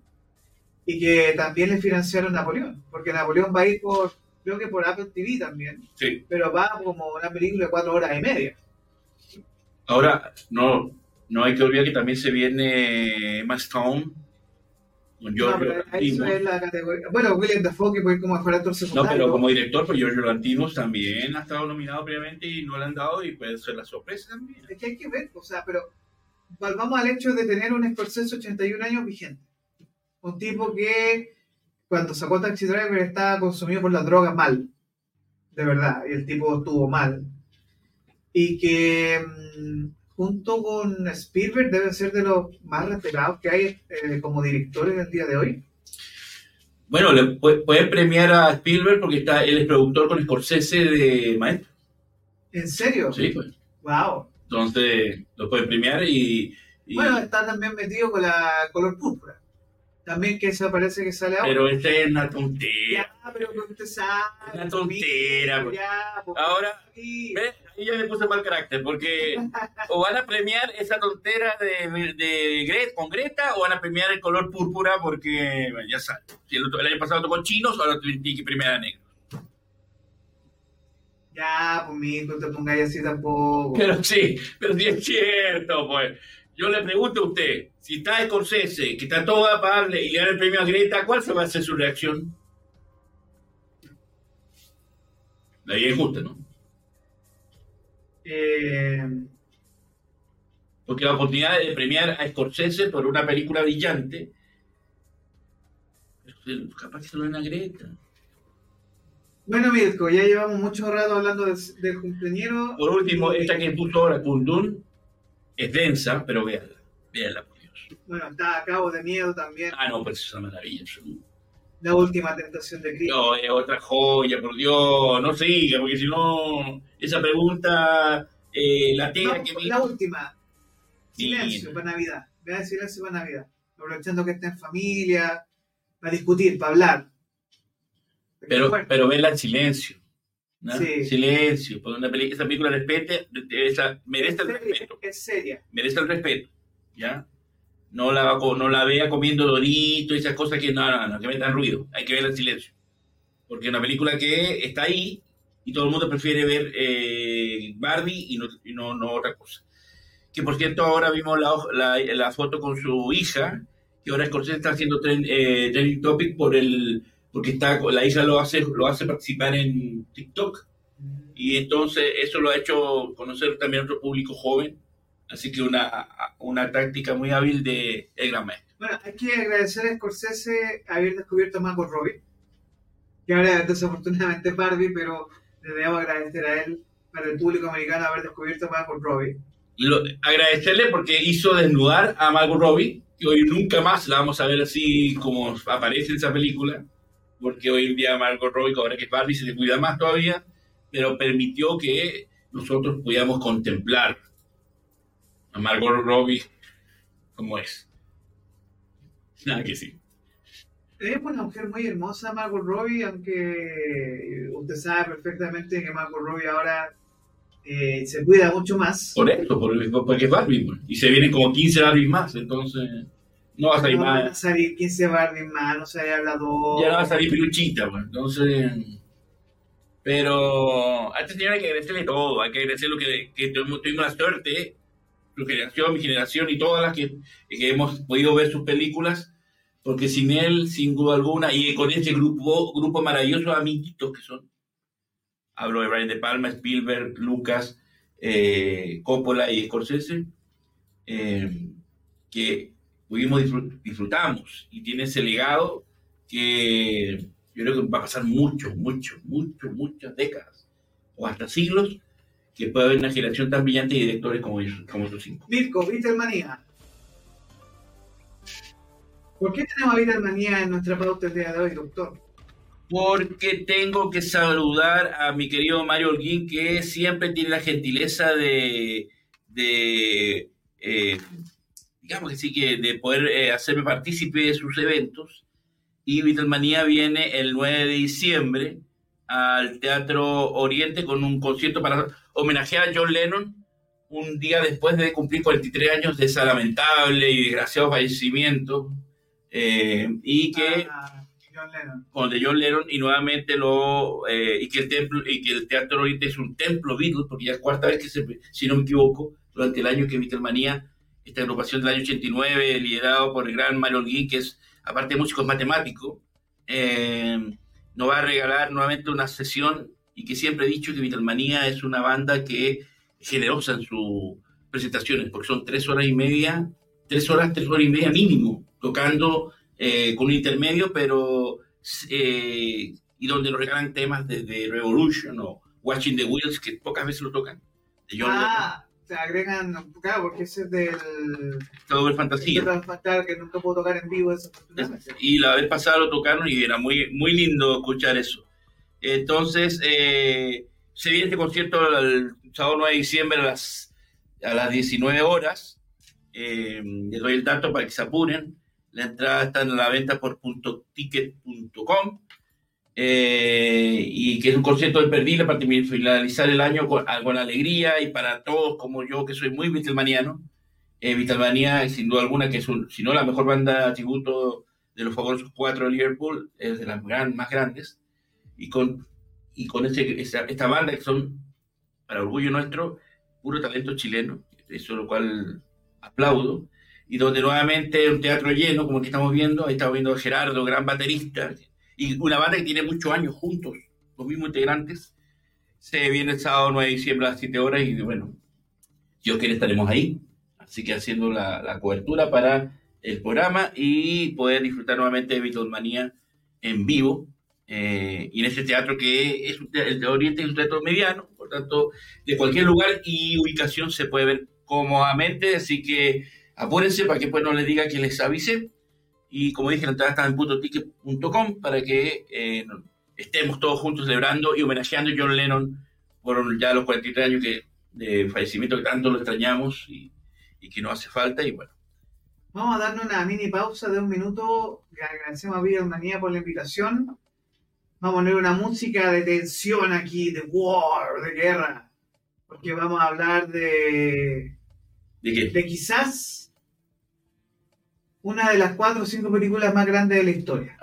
Y que también le financiaron Napoleón. Porque Napoleón va a ir por, creo que por Apple TV también. Sí. Pero va como una película de cuatro horas y media. Ahora, no, no hay que olvidar que también se viene Emma Stone con No, Giorgio Lanthimos. es la. Bueno, William Dafoe, que ir como actor No, secundario. pero como director, pues Giorgio Lantimos también ha estado nominado previamente y no le han dado y puede ser la sorpresa también. Es que hay que ver, o sea, pero volvamos al hecho de tener un Scorsese 81 años vigente. Un tipo que cuando sacó Taxi Driver estaba consumido por las drogas mal. De verdad, y el tipo estuvo mal. Y que mm, junto con Spielberg debe ser de los más respetados que hay eh, como directores en el día de hoy. Bueno, le pu- pueden premiar a Spielberg porque está, él es productor con Scorsese de Maestro. ¿En serio? Sí, pues. Wow. Entonces, lo pueden premiar y... y- Bueno, está también metido con la color púrpura. También que eso parece que sale ahora. pero esta es una tontería. Ya, pero usted sabe. Una tontera, pues. Ya, Ahora. ¿ves? Ahí ya me puse mal carácter porque o van a premiar esa tontera de, de Gre- con Greta o van a premiar el color púrpura porque, bueno, ya sabes, si el, año pasado tocó chinos, ahora tiene que premiar a negros. Ya, pues mi no te pongáis así tampoco. Pero sí, pero sí es cierto, pues. Yo le pregunto a usted, si está Scorsese, que está todo a pagarle y le dan el premio a Greta, ¿cuál se va a hacer su reacción? La vida es justa, ¿no? Eh, Porque la oportunidad de premiar a Scorsese por una película brillante, capaz que se lo den a Greta. Bueno, Mirko, ya llevamos mucho rato hablando del, del cumpleañero. Por último, esta que puso ahora Kundun es densa, pero véanla. Véanla, por Dios. Bueno, está a Cabo de Miedo también. Ah, no, pero es una maravilla. La última tentación de Cristo. No, es otra joya, por Dios. No siga, porque si no, esa pregunta eh, la tenga No, que la última. Silencio para Navidad. Vea silencio para Navidad. Aprovechando que está en familia, para discutir, para hablar. Pero, pero en silencio. ¿No? Sí. Silencio. Porque una peli- esa película respete, esa- merece el respeto. Es seria. Merece el respeto. ¿Ya? No la, no la vea comiendo dorito esas cosas que no, no, no, que metan ruido. Hay que verla en silencio. Porque es una película que está ahí y todo el mundo prefiere ver eh, Barbie y, no, y no, no otra cosa. Que por cierto, ahora vimos la, la, la foto con su hija, que ahora Scorsese está haciendo tren- eh, trending topic por el, porque está, la hija lo hace, lo hace participar en TikTok. Y entonces eso lo ha hecho conocer también a otro público joven. Así que una, una táctica muy hábil de el gran maestro. Bueno, hay que agradecer a Scorsese haber descubierto a Margot Robbie, que ahora desafortunadamente es Barbie, pero le debemos agradecer a él, para el público americano, haber descubierto a Margot Robbie. Lo- agradecerle porque hizo desnudar a Margot Robbie, que hoy nunca más la vamos a ver así como aparece en esa película, porque hoy en día Margot Robbie, ahora que es Barbie, se le cuida más todavía, pero permitió que nosotros pudiéramos contemplar a Margot Robbie como es. Nada que sí. Es una mujer muy hermosa, Margot Robbie, aunque usted sabe perfectamente que Margot Robbie ahora eh, se cuida mucho más. Por eso, por- porque es Barbie, pues. y se vienen como 15 Barbie más, entonces no va a salir No van a más. salir 15 Barbie más, no se hablador. Ya no va a salir peluchita, pues. Entonces. Pero a esta señora hay que agradecerle todo. Hay que agradecer lo que, que tuvimos, tuvimos la suerte, su generación, mi generación y todas las que, que hemos podido ver sus películas. Porque sin él, sin duda alguna, y con ese grupo, grupo maravilloso de amiguitos que son. Hablo de Brian De Palma, Spielberg, Lucas, eh, Coppola y Scorsese. eh, que pudimos disfrut- disfrutamos y tiene ese legado que yo creo que va a pasar mucho, mucho, mucho, muchas décadas o hasta siglos que pueda haber una generación tan brillante de directores como ellos, como estos cinco. Mirko, Beatlemanía. ¿Por qué tenemos a Beatlemanía en nuestra pauta el día de hoy, doctor? Porque tengo que saludar a mi querido Mario Holguín, que siempre tiene la gentileza de, de eh, digamos que sí, que de poder eh, hacerme partícipe de sus eventos. Y Beatlemanía viene el 9 de diciembre al Teatro Oriente con un concierto para homenajear a John Lennon un día después de cumplir 43 años de ese lamentable y desgraciado fallecimiento. eh, y que Ah, John Lennon. con de John Lennon y nuevamente lo eh, y que el templo y que el teatro Oriente es un templo Beatles porque ya es cuarta vez que se si no me equivoco durante el año que Beatlemanía esta agrupación del año 89 liderado por el gran Mario Holguín que es aparte de músico es matemático eh, nos va a regalar nuevamente una sesión y que siempre he dicho que Beatlemanía es una banda que es generosa en sus presentaciones porque son tres horas y media tres horas tres horas y media mínimo tocando eh, con un intermedio, pero eh, y donde nos regalan temas de, de Revolution o Watching the Wheels, que pocas veces lo tocan. De John Ah, se agregan, claro, porque ese es del. Todo el fantasía. que nunca puedo tocar en vivo, desafortunadamente. Y la vez pasada lo tocaron y era muy, muy lindo escuchar eso. Entonces, eh, se viene este concierto el sábado 9 de diciembre a las, a las 19 horas. Eh, les doy el dato para que se apuren. La entrada está en la venta por .ticket.com. Eh, y que es un concierto de Perdila para finalizar el año con, con alegría y para todos como yo que soy muy Beatlemaniano. Eh, Beatlemania, sin duda alguna, que es si no la mejor banda tributo de los famosos cuatro de Liverpool, es de las gran, más grandes. Y con, y con este, esta, esta banda que son, para orgullo nuestro, puro talento chileno, eso lo cual aplaudo. Y donde nuevamente un teatro lleno, como que estamos viendo, ahí estamos viendo a Gerardo, gran baterista, y una banda que tiene muchos años juntos, los mismos integrantes. Se viene el sábado 9 de diciembre a las 7 horas y bueno, Dios quiere estaremos ahí. Así que haciendo la, la cobertura para el programa y poder disfrutar nuevamente de Beatlemania en vivo eh, y en ese teatro que es el de Oriente es un teatro mediano, por tanto, de cualquier lugar y ubicación se puede ver cómodamente, así que apúrense para que pues no les diga que les avise. Y como dije, la entrada está en putoticket.com para que eh, estemos todos juntos celebrando y homenajeando a John Lennon por ya los 43 años que, de fallecimiento que tanto lo extrañamos y, y que nos hace falta. Y bueno, Vamos a darnos una mini pausa de un minuto. Agradecemos a Vida Humanidad por la invitación. Vamos a poner una música de tensión aquí, de war, de guerra. Porque vamos a hablar de, ¿de qué? de quizás una de las cuatro o cinco películas más grandes de la historia.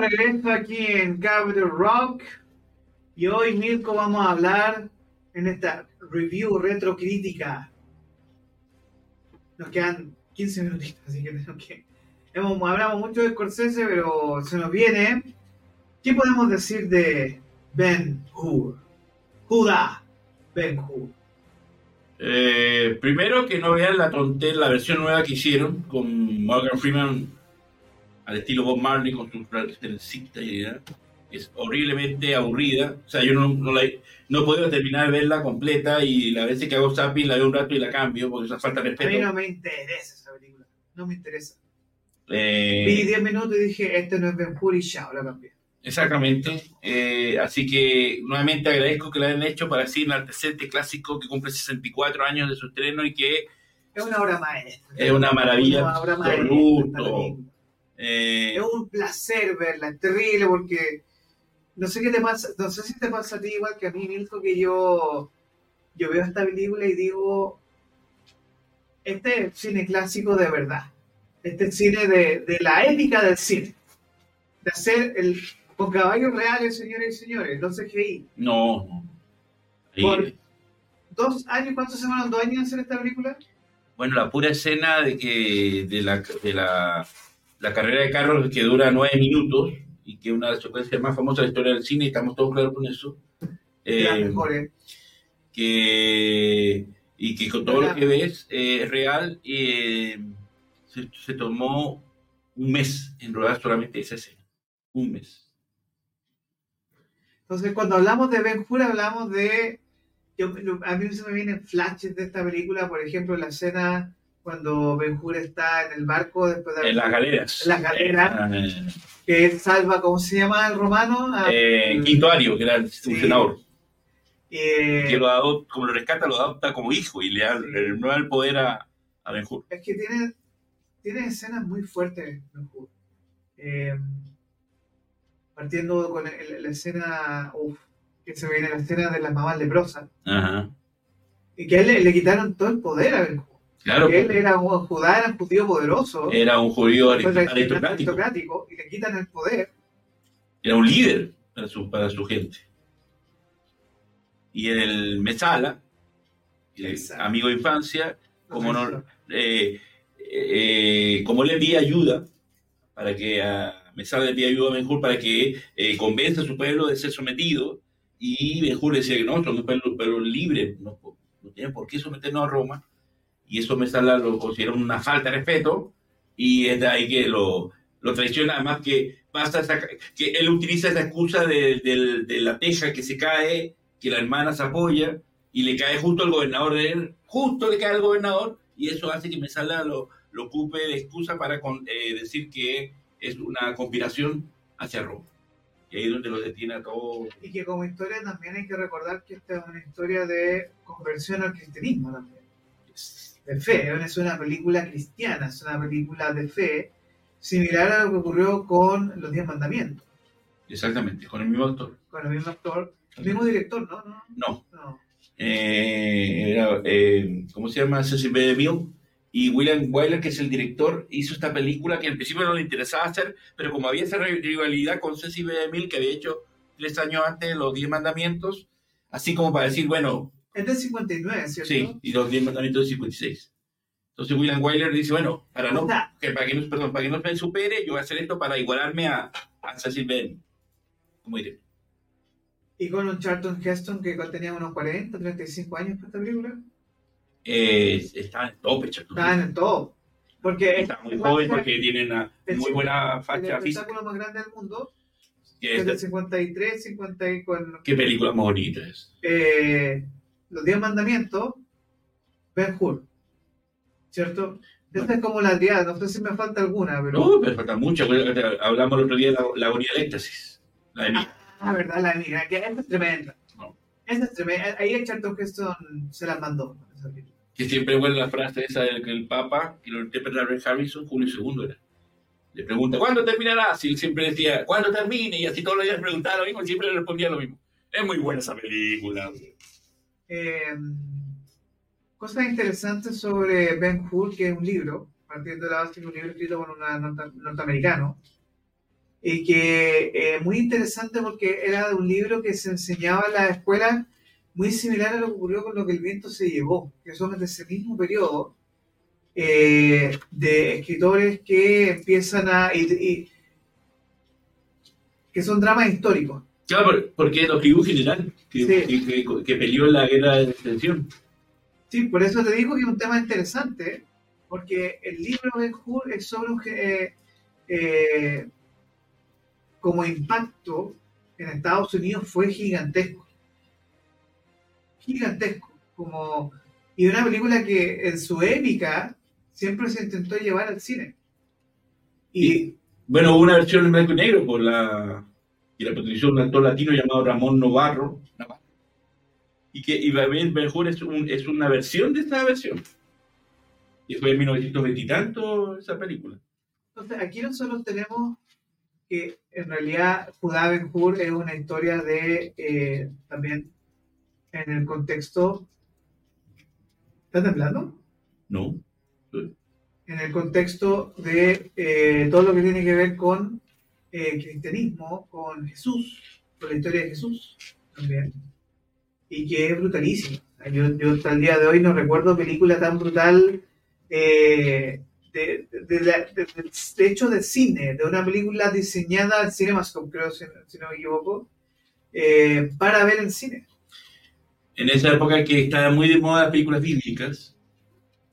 Regreso aquí en Capital Rock y hoy, Mirko, vamos a hablar en esta review retrocrítica. Nos quedan 15 minutitos, así que tenemos que... Hemos, hablamos mucho de Scorsese, pero se nos viene. ¿Qué podemos decir de Ben Hur? Judá Ben Hur. Eh, primero que no vean la la versión nueva que hicieron con Morgan Freeman al estilo Bob Marley con su ¿eh? es horriblemente aburrida. O sea, yo no, no, la, no he podido terminar de verla completa y la veces que hago zapping la veo un rato y la cambio porque es falta de A mí respeto. no me interesa esa película. No me interesa. Eh, Vi 10 minutos y dije, este no es Ben Hur y chao, la cambié. Exactamente. Eh, así que nuevamente agradezco que lo hayan hecho para así enaltecer este clásico que cumple 64 años de su estreno y que Es una obra maestra. es una maravilla Una obra maestra. Eh, Es un placer verla, es terrible porque no sé qué te pasa, no sé si te pasa a ti igual que a mí, Milko, que yo, yo veo esta película y digo, este es cine clásico de verdad, este es cine de, de la épica del cine, de hacer el con caballos reales, señores y señores, no CGI. no, no. Por dos años, ¿cuántos se fueron dos años en hacer esta película? Bueno, la pura escena de que de la, de la, la carrera de carros que dura nueve minutos y que es una de las secuencias más famosas de la historia del cine, y estamos todos claros con eso. Eh, mejores. que, y que con todo lo que ves eh, es real. eh, se, se tomó un mes en rodar solamente esa escena. Un mes. Entonces, cuando hablamos de Ben Hur, hablamos de. yo- a mí se me vienen flashes de esta película, por ejemplo, la escena cuando Ben Hur está en el barco después de En las galeras. En las galeras. Eh, que él salva, ¿cómo se llama el romano? A- eh, Quinto Ario, que era el Sí. senador, eh, que lo adopta, como lo rescata, lo adopta como hijo y le da, Sí. le da el poder a, a Ben Hur. es que tiene, tiene escenas muy fuertes, Ben Hur. Eh, partiendo con el- la escena, uf, que se viene la escena de las mamás leprosas, Ajá. y que a él le, le quitaron todo el poder a Ben Hur. Claro, él pues, era un judá, era un judío poderoso. era un judío aristocrático, aristocrático, y le quitan el poder. era un líder para su, para su gente. Y en el Mesala, amigo de infancia, como no, eh, eh, como le envía ayuda para que uh, me salga de pie ayuda a Ben para que eh, convenza a su pueblo de ser sometido. Y Ben Hur decía que no, somos un pueblo, libre, no, no tiene por qué someternos a Roma. Y eso me sale, lo considera una falta de respeto. Y es de ahí que lo, lo traiciona, además que basta que él utiliza esa excusa de, de, de, la teja que se cae, que la hermana se apoya y le cae justo al gobernador de él, justo le cae al gobernador y eso hace que Mesala lo, lo ocupe de excusa para con, eh, decir que es una conspiración hacia Roma. Y ahí es donde lo detiene a todo. Y que como historia también hay que recordar que esta es una historia de conversión al cristianismo también. De fe, es una película cristiana, es una película de fe, similar a lo que ocurrió con Los Diez Mandamientos. Exactamente, con el mismo actor. Con el mismo actor, el mismo director, ¿no? No. no. no. Eh, era, eh, ¿Cómo se llama? Cecil B. DeMille y William Wyler, que es el director, hizo esta película que al principio no le interesaba hacer, pero como había esa rivalidad con Cecil B. DeMille, que había hecho tres años antes Los Diez Mandamientos, así como para decir, bueno... Es del 59, ¿cierto? Sí, y Los Diez Mandamientos del 56. Entonces William Wyler dice, bueno, para no, que, para que no, perdón, para que no me supere, yo voy a hacer esto para igualarme a, a Cecil B. DeMille, como director. ¿Y con un Charlton Heston que tenía unos 40, 35 años para esta película? Eh, está en el top, Charlton Está en el top. Porque está muy joven, porque tiene una muy buena facha física. El espectáculo más grande del mundo. Es del 53, 50 y con... ¿Qué película más bonita es? Eh, Los Diez Mandamientos, Ben Hur. ¿Cierto? Esta es como la diada, no sé si me falta alguna, pero... No, me falta mucho. Hablamos el otro día de la, la agonía de éxtasis. La de mí. Ah, verdad, la amiga, que esa es tremenda. No. Esa es tremenda. Ahí el Charlton Heston se la mandó. Que siempre vuelve la frase esa del que el Papa, que lo interpreta Ray Harrison, Julio II era. Le pregunta, ¿cuándo terminará? Y él siempre decía, ¿cuándo termine? Y así todos los días preguntaba lo mismo y siempre le respondía lo mismo. Es muy buena esa película. Eh, cosas interesantes sobre Ben Hur, que es un libro, partiendo de la base de un libro escrito por un norteamericano, y que es eh, muy interesante porque era de un libro que se enseñaba en la escuela muy similar a lo que ocurrió con lo que el viento se llevó, que son de ese mismo periodo eh, de escritores que empiezan a... Y, que son dramas históricos. Claro, porque lo escribió general, que, que, que, peleó en la guerra de extensión. Sí, por eso te digo que es un tema interesante, porque el libro de Hur es sobre un... Eh, como impacto en Estados Unidos fue gigantesco. Gigantesco. Como, y una película que en su épica siempre se intentó llevar al cine. Y, bueno, hubo una versión en blanco y negro por la, y la protagonizó un actor latino llamado Ramón Novarro. Y que y Ben Hur es, un, es una versión de esta versión. Y fue en 1920 y tanto esa película. Entonces, aquí nosotros tenemos que en realidad Judá Ben Hur es una historia de eh, también en el contexto. ¿Estás temblando? No. En el contexto de eh, todo lo que tiene que ver con eh, cristianismo, con Jesús, con la historia de Jesús también. Y que es brutalísima. Yo, yo hasta el día de hoy no recuerdo película tan brutal de, de, hecho de cine, de una película diseñada al Cinemascope, creo, si, no me equivoco, eh, para ver en cine. En esa época que estaba muy de moda las películas bíblicas,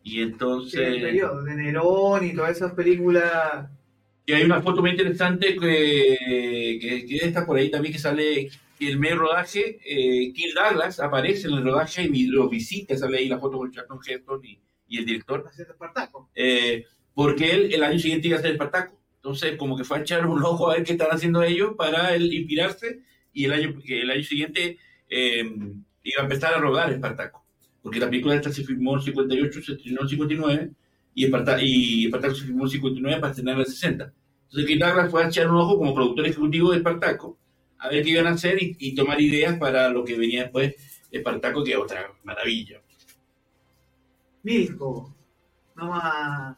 y entonces... el periodo de Nerón y todas esas películas... Y hay una foto muy interesante que, que, está por ahí también, que sale que el medio rodaje, eh, Kill Douglas aparece en el rodaje y lo visita, sale ahí la foto con Charlton Heston y y el director. Eh, porque él el año siguiente iba a ser Espartaco. Entonces, como que fue a echar un ojo a ver qué están haciendo ellos para él inspirarse y el año, el año siguiente eh, iba a empezar a rodar Espartaco. Porque la película esta se filmó en 58, se estrenó en 59 y Espartaco, y Espartaco se filmó en 59 para estrenar en el 60. Entonces, Douglas fue a echar un ojo como productor ejecutivo de Espartaco a ver qué iban a hacer y, y tomar ideas para lo que venía después Espartaco, que es otra maravilla. Milko, no más.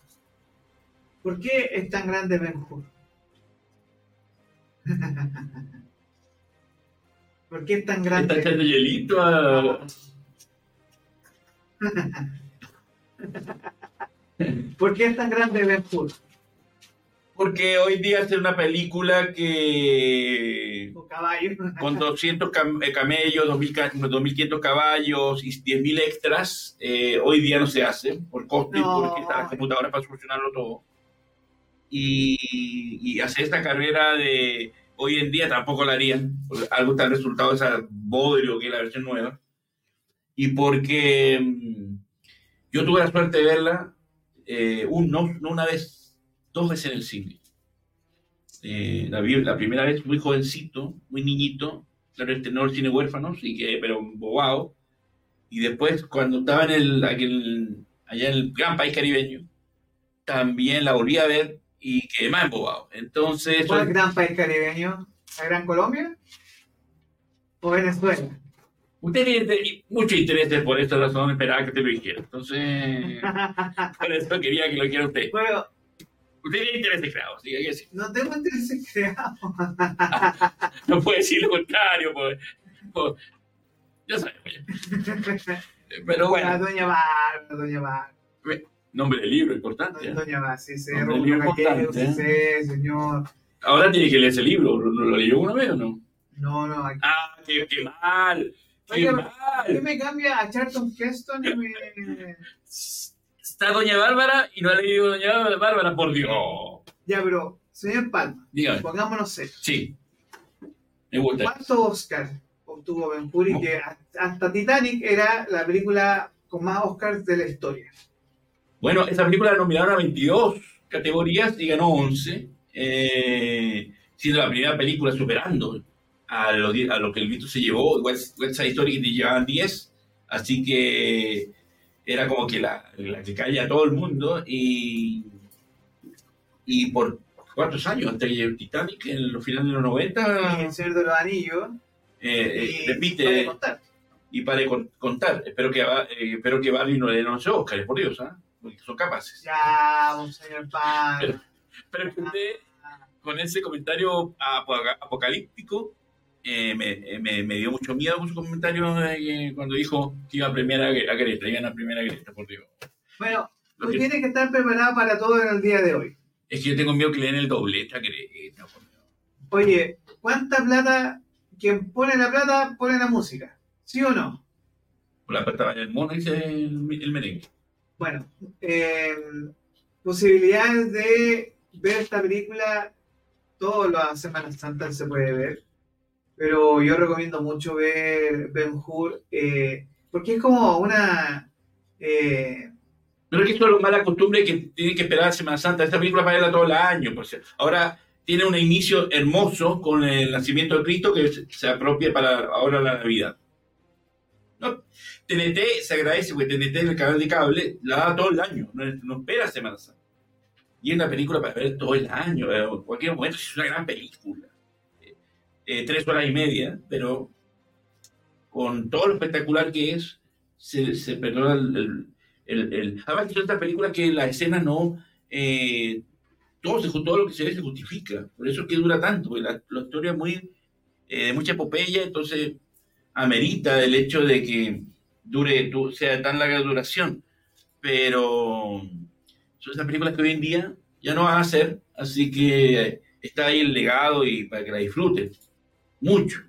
¿Por qué es tan grande Ben Hur? <laughs> ¿Por qué es tan grande? Está echando hielito a... <laughs> <laughs> ¿Por qué es tan grande Ben Hur? Porque hoy día hacer una película que Con caballos. <laughs> con 200 cam- eh, camellos, 2000 ca- 2.500 caballos y 10.000 extras, eh, hoy día no se hace por costo y No. porque están las computadoras para solucionarlo todo. Y, y hacer esta carrera de hoy en día tampoco la harían, porque algo el resultado de esa bodrio que es la versión nueva. Y porque mm, yo tuve la suerte de verla eh, un- no, no una vez, dos veces en el cine. Eh, la, vi- la primera vez muy jovencito, muy niñito, claro, no el cine huérfanos, y que, pero bobado. Y después, cuando estaba en el, aquel- allá en el gran país caribeño, también la volví a ver y quedé más embobado. Entonces, ¿Cuál gran país caribeño? ¿La Gran Colombia? ¿O Venezuela? Usted tiene mucho interés por esta razón, esperaba que te lo dijera. Entonces, <laughs> por eso quería que lo quiera usted. bueno, Usted tiene intereses creados, sí, hay que decir. no tengo intereses creados. <laughs> No puede decir lo contrario, pues. pues, ya sabes, pues. <laughs> Pero La bueno, doña Bar, la doña Bar. nombre del libro, importante. ¿eh? Doña Bar, sí, sí, Hombre, Rubio libro importante, sí, sí, señor. Ahora tiene que leer ese libro, ¿lo, lo leyó una vez o no? No, no, aquí. Ah, qué, qué mal, Oye, ¿Qué me cambia a Charlton Heston y me... Está Doña Bárbara y no ha leído Doña Bárbara, por Dios. Ya, pero, señor Palma, Dígame, pongámonos serios. sí. Me gusta. ¿Cuántos Oscars obtuvo Ben Hur y que hasta Titanic era la película con más Oscars de la historia? Bueno, esa película la nominaron a 22 categorías y ganó 11, eh, siendo la primera película superando a lo, a lo que el Vito se llevó. West, West Side Story llevaban 10, así que era como que la, la que cae a todo el mundo y, y por cuántos años, hasta que llegó Titanic en los finales de los Y 90, El Señor de los Anillos. eh, eh, y repite para de contar. y para de contar. Espero que, eh, espero que Barry no le den 11 Oscars, por Dios, ¿ah? porque son capaces. Ya, un señor. Pero- Pero que usted, con ese comentario apo- apocalíptico, eh, me, eh, me- me dio mucho miedo con su comentario eh, cuando dijo que iba a premiar a, a Greta, iban a premiar a Greta, por Dios. Bueno, tú que- tienes que estar preparado para todo en el día de hoy. es que yo tengo miedo que le den el doblete a Greta. por Dios. Oye, ¿cuánta plata? Quien pone la plata, pone la música. ¿Sí o no? La plata del mono, dice el, el merengue. Bueno, eh, posibilidades de ver esta película todas las Semanas Santas se puede ver, pero yo recomiendo mucho ver Ben Hur eh, porque es como una eh, Pero es que esto es lo mala costumbre que tiene que esperar Semana Santa. Esta película para verla todo el año. Por cierto. Ahora tiene un inicio hermoso con el nacimiento de Cristo que se, apropia para ahora la Navidad. ¿No? TNT se agradece porque TNT en el canal de cable la da todo el año. No, no espera Semana Santa. Y es una película para ver todo el año. eh, En cualquier momento es una gran película. Eh, tres horas y media, pero con todo lo espectacular que es, se, se perdona el- el, el, además que películas que la escena no eh, todo, se, todo lo que se ve se justifica por eso es que dura tanto la, la historia es muy eh, de mucha epopeya entonces amerita el hecho de que dure du- sea tan larga duración pero son esas películas que hoy en día ya no van a hacer así que está ahí el legado y para que la disfruten mucho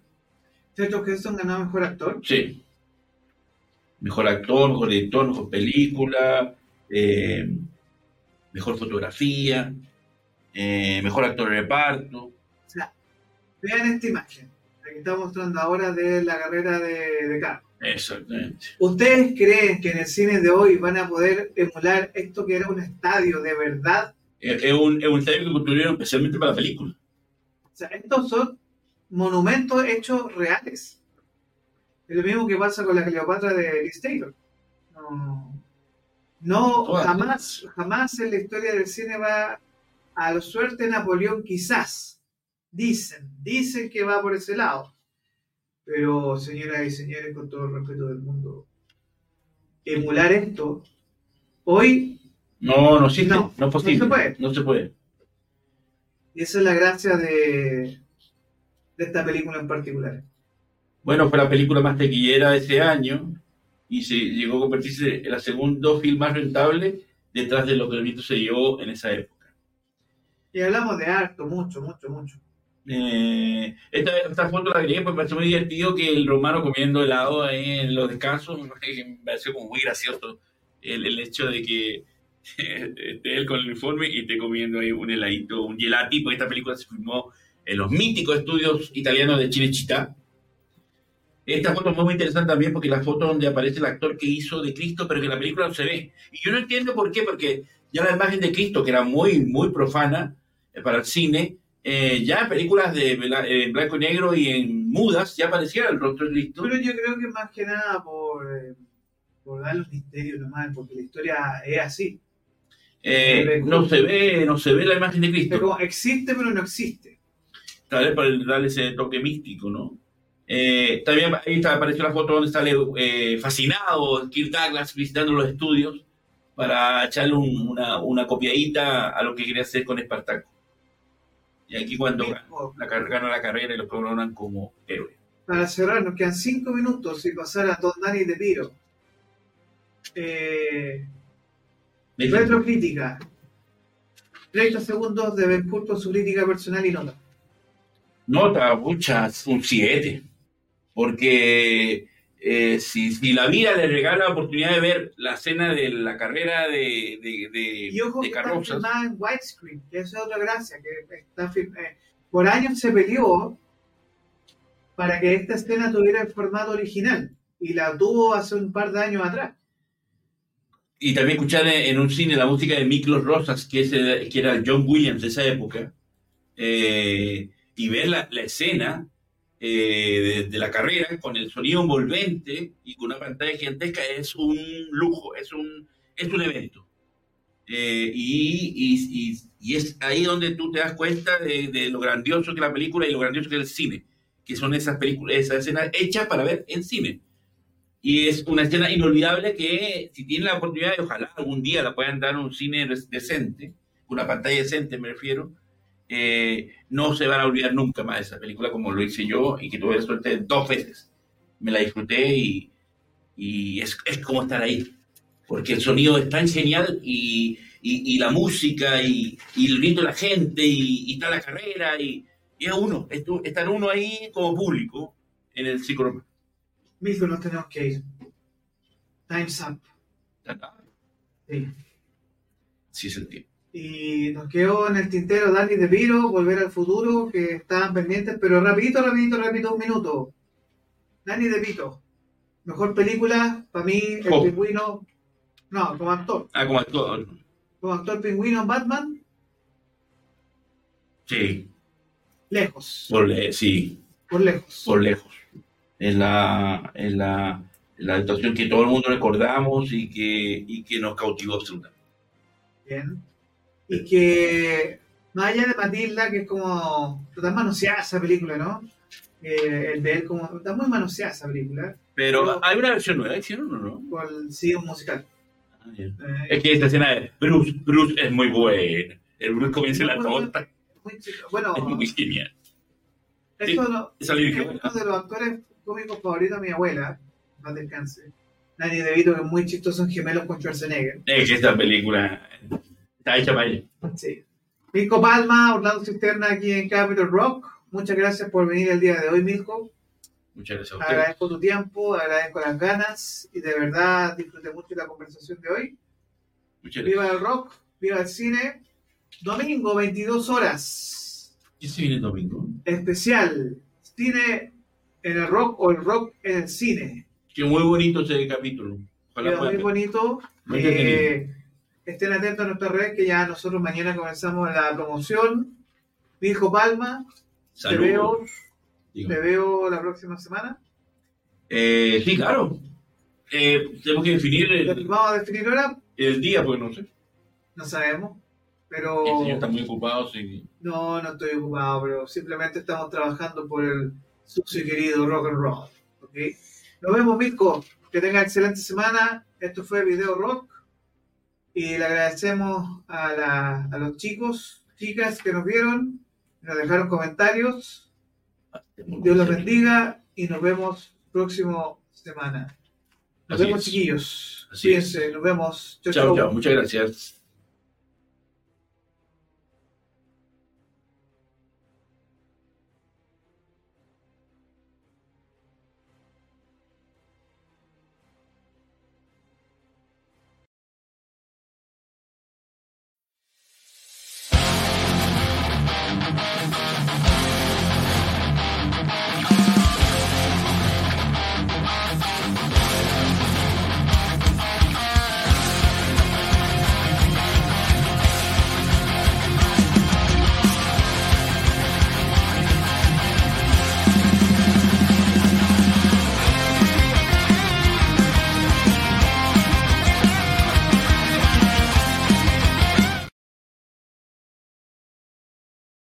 Sergio Heston ganó mejor actor. Sí. Mejor actor, mejor director, mejor película, eh, mejor fotografía, eh, mejor actor de reparto. Vean esta imagen, la que está mostrando ahora de la carrera de, de Carlos. Exactamente. ¿Ustedes creen que en el cine de hoy van a poder emular esto que era un estadio de verdad? Es, es un, es un estadio que construyeron especialmente para la película. O sea, estos son monumentos hechos reales. Es lo mismo que pasa con la Cleopatra de Liz Taylor. No, no jamás, jamás en la historia del cine va a la suerte de Napoleón, quizás. Dicen, dicen que va por ese lado. Pero, señoras y señores, con todo el respeto del mundo, emular esto, hoy, No, no existe, No, no, es posible. no se puede. No se puede. y esa es la gracia de, de esta película en particular. Bueno, fue la película más tequillera de ese año y se llegó a convertirse en la segundo film más rentable detrás de lo que el viento se llevó en esa época. Y hablamos de harto, mucho, mucho, mucho. Eh, esta, esta foto la agregué porque me pareció muy divertido que el romano comiendo helado ahí en los descansos. Me pareció como muy gracioso el, el hecho de que <laughs> esté él con el uniforme y esté comiendo ahí un heladito, un gelati, porque esta película se filmó en los míticos estudios italianos de Cinecittà. Esta foto es muy interesante también porque es la foto donde aparece el actor que hizo de Cristo, pero que en la película no se ve. Y yo no entiendo por qué, porque ya la imagen de Cristo, que era muy, muy profana eh, para el cine, eh, ya en películas de eh, blanco y negro y en mudas ya aparecía el rostro de Cristo. Pero yo creo que más que nada por, eh, por darle un misterio nomás, porque la historia es así. No se ve, no se ve la imagen de Cristo. como existe, pero no existe. Tal vez para darle ese toque místico, ¿no? Eh, también ahí está, apareció la foto donde sale eh, fascinado Kirk Douglas visitando los estudios para echarle un- una, una copiadita a lo que quería hacer con Espartaco. Y aquí cuando gana la, gana la carrera y lo coronan como héroe. Para cerrar, nos quedan 5 minutos y pasar a Don Dani de Piro. Eh, retrocrítica. 30 segundos de con su crítica personal y nota. Nota, muchas, un 7. Porque eh, si, si la vida le regala la oportunidad de ver la escena de la carrera de, de, de- Y ojo de que está filmada en widescreen, que esa es otra gracia, que está eh, por años se peleó para que esta escena tuviera el formato original y la tuvo hace un par de años atrás. y también escuchar en, en un cine la música de Miklos Rosas, que, es el- que era John Williams de esa época, eh, y ver la, la escena eh, de, de la carrera con el sonido envolvente y con una pantalla gigantesca es un lujo, es un, es un evento. Eh, y, y- y- y es ahí donde tú te das cuenta de, de lo grandioso que la película y lo grandioso que es el cine, que son esas películas, esas escenas hechas para ver en cine. Y es una escena inolvidable que, si tienen la oportunidad, ojalá algún día la puedan dar en un cine decente, una pantalla decente me refiero, no se van a olvidar nunca más de esa película como lo hice yo y que tuve la suerte dos veces. Me la disfruté y, y es, es como estar ahí, porque el sonido es tan genial y, y, y la música y, el grito de la gente y, está la carrera y, y es uno, es tu- estar uno ahí como público en el ciclo. Mismo nos tenemos que ir. Time's up. Sí. Sí, es el tiempo. Y nos quedó en el tintero Danny de Piro, Volver al Futuro, que estaban pendientes, pero rapidito, rapidito, rapidito, un minuto. Danny de Pito. Mejor película, para mí, el Oh. pingüino. No, como actor. Ah, como actor. Como actor pingüino en Batman, Sí, lejos. por, le- sí, Por lejos. por lejos. Es la, es la, la actuación que todo el mundo recordamos y que, y que nos cautivó absolutamente. Bien. Y que, más allá de Matilda, que es como. Está manoseada esa película, ¿no? Eh, el de él, como. Está muy manoseada esa película. Pero hay una versión nueva, ¿hicieron o no? Con, sí, un musical. Ah. Eh, Es que esta escena de Bruce, Bruce es muy buena. El Bruce comienza en la torta. Bueno, es muy genial. esto no, es uno de los actores cómicos favoritos de mi abuela, más descanse. Danny DeVito, que es muy chistoso en Gemelos con Schwarzenegger. Es que esta película está hecha para. Sí. Milko Palma, Orlando Cisterna aquí en Capitol Rock. Muchas gracias por venir el día de hoy, Milko. Muchas gracias a ustedes. Agradezco tu tiempo, agradezco las ganas y de verdad disfruté mucho la conversación de hoy. Muchas gracias. Viva el rock, viva el cine. Domingo, 22 horas. ¿Qué se viene el domingo? Especial. Cine en el rock o el rock en el cine. Que muy bonito ese capítulo. Ojalá muy bonito. Muy Eh, estén atentos a nuestra red que ya nosotros mañana comenzamos la promoción. Mirko Palma, te veo, Saludos. Digo. te veo la próxima semana. Eh, sí, claro. Eh, tenemos que definir el, Vamos a definir ahora, el día, porque no sé. no sabemos. El Pero señor está muy ocupado, sí. no, no estoy ocupado, pero simplemente estamos trabajando por el sucio y querido rock and roll. ¿ok? Nos vemos, Mirko. Que tenga excelente semana. Esto fue Video Rock. Y le agradecemos a, la- a los chicos, chicas que nos vieron, nos dejaron comentarios. Dios los bendiga y nos vemos próximo semana. Nos Así vemos, es. chiquillos. Así Cuídense, nos vemos. Chau, Chao, chau. chao. Muchas gracias.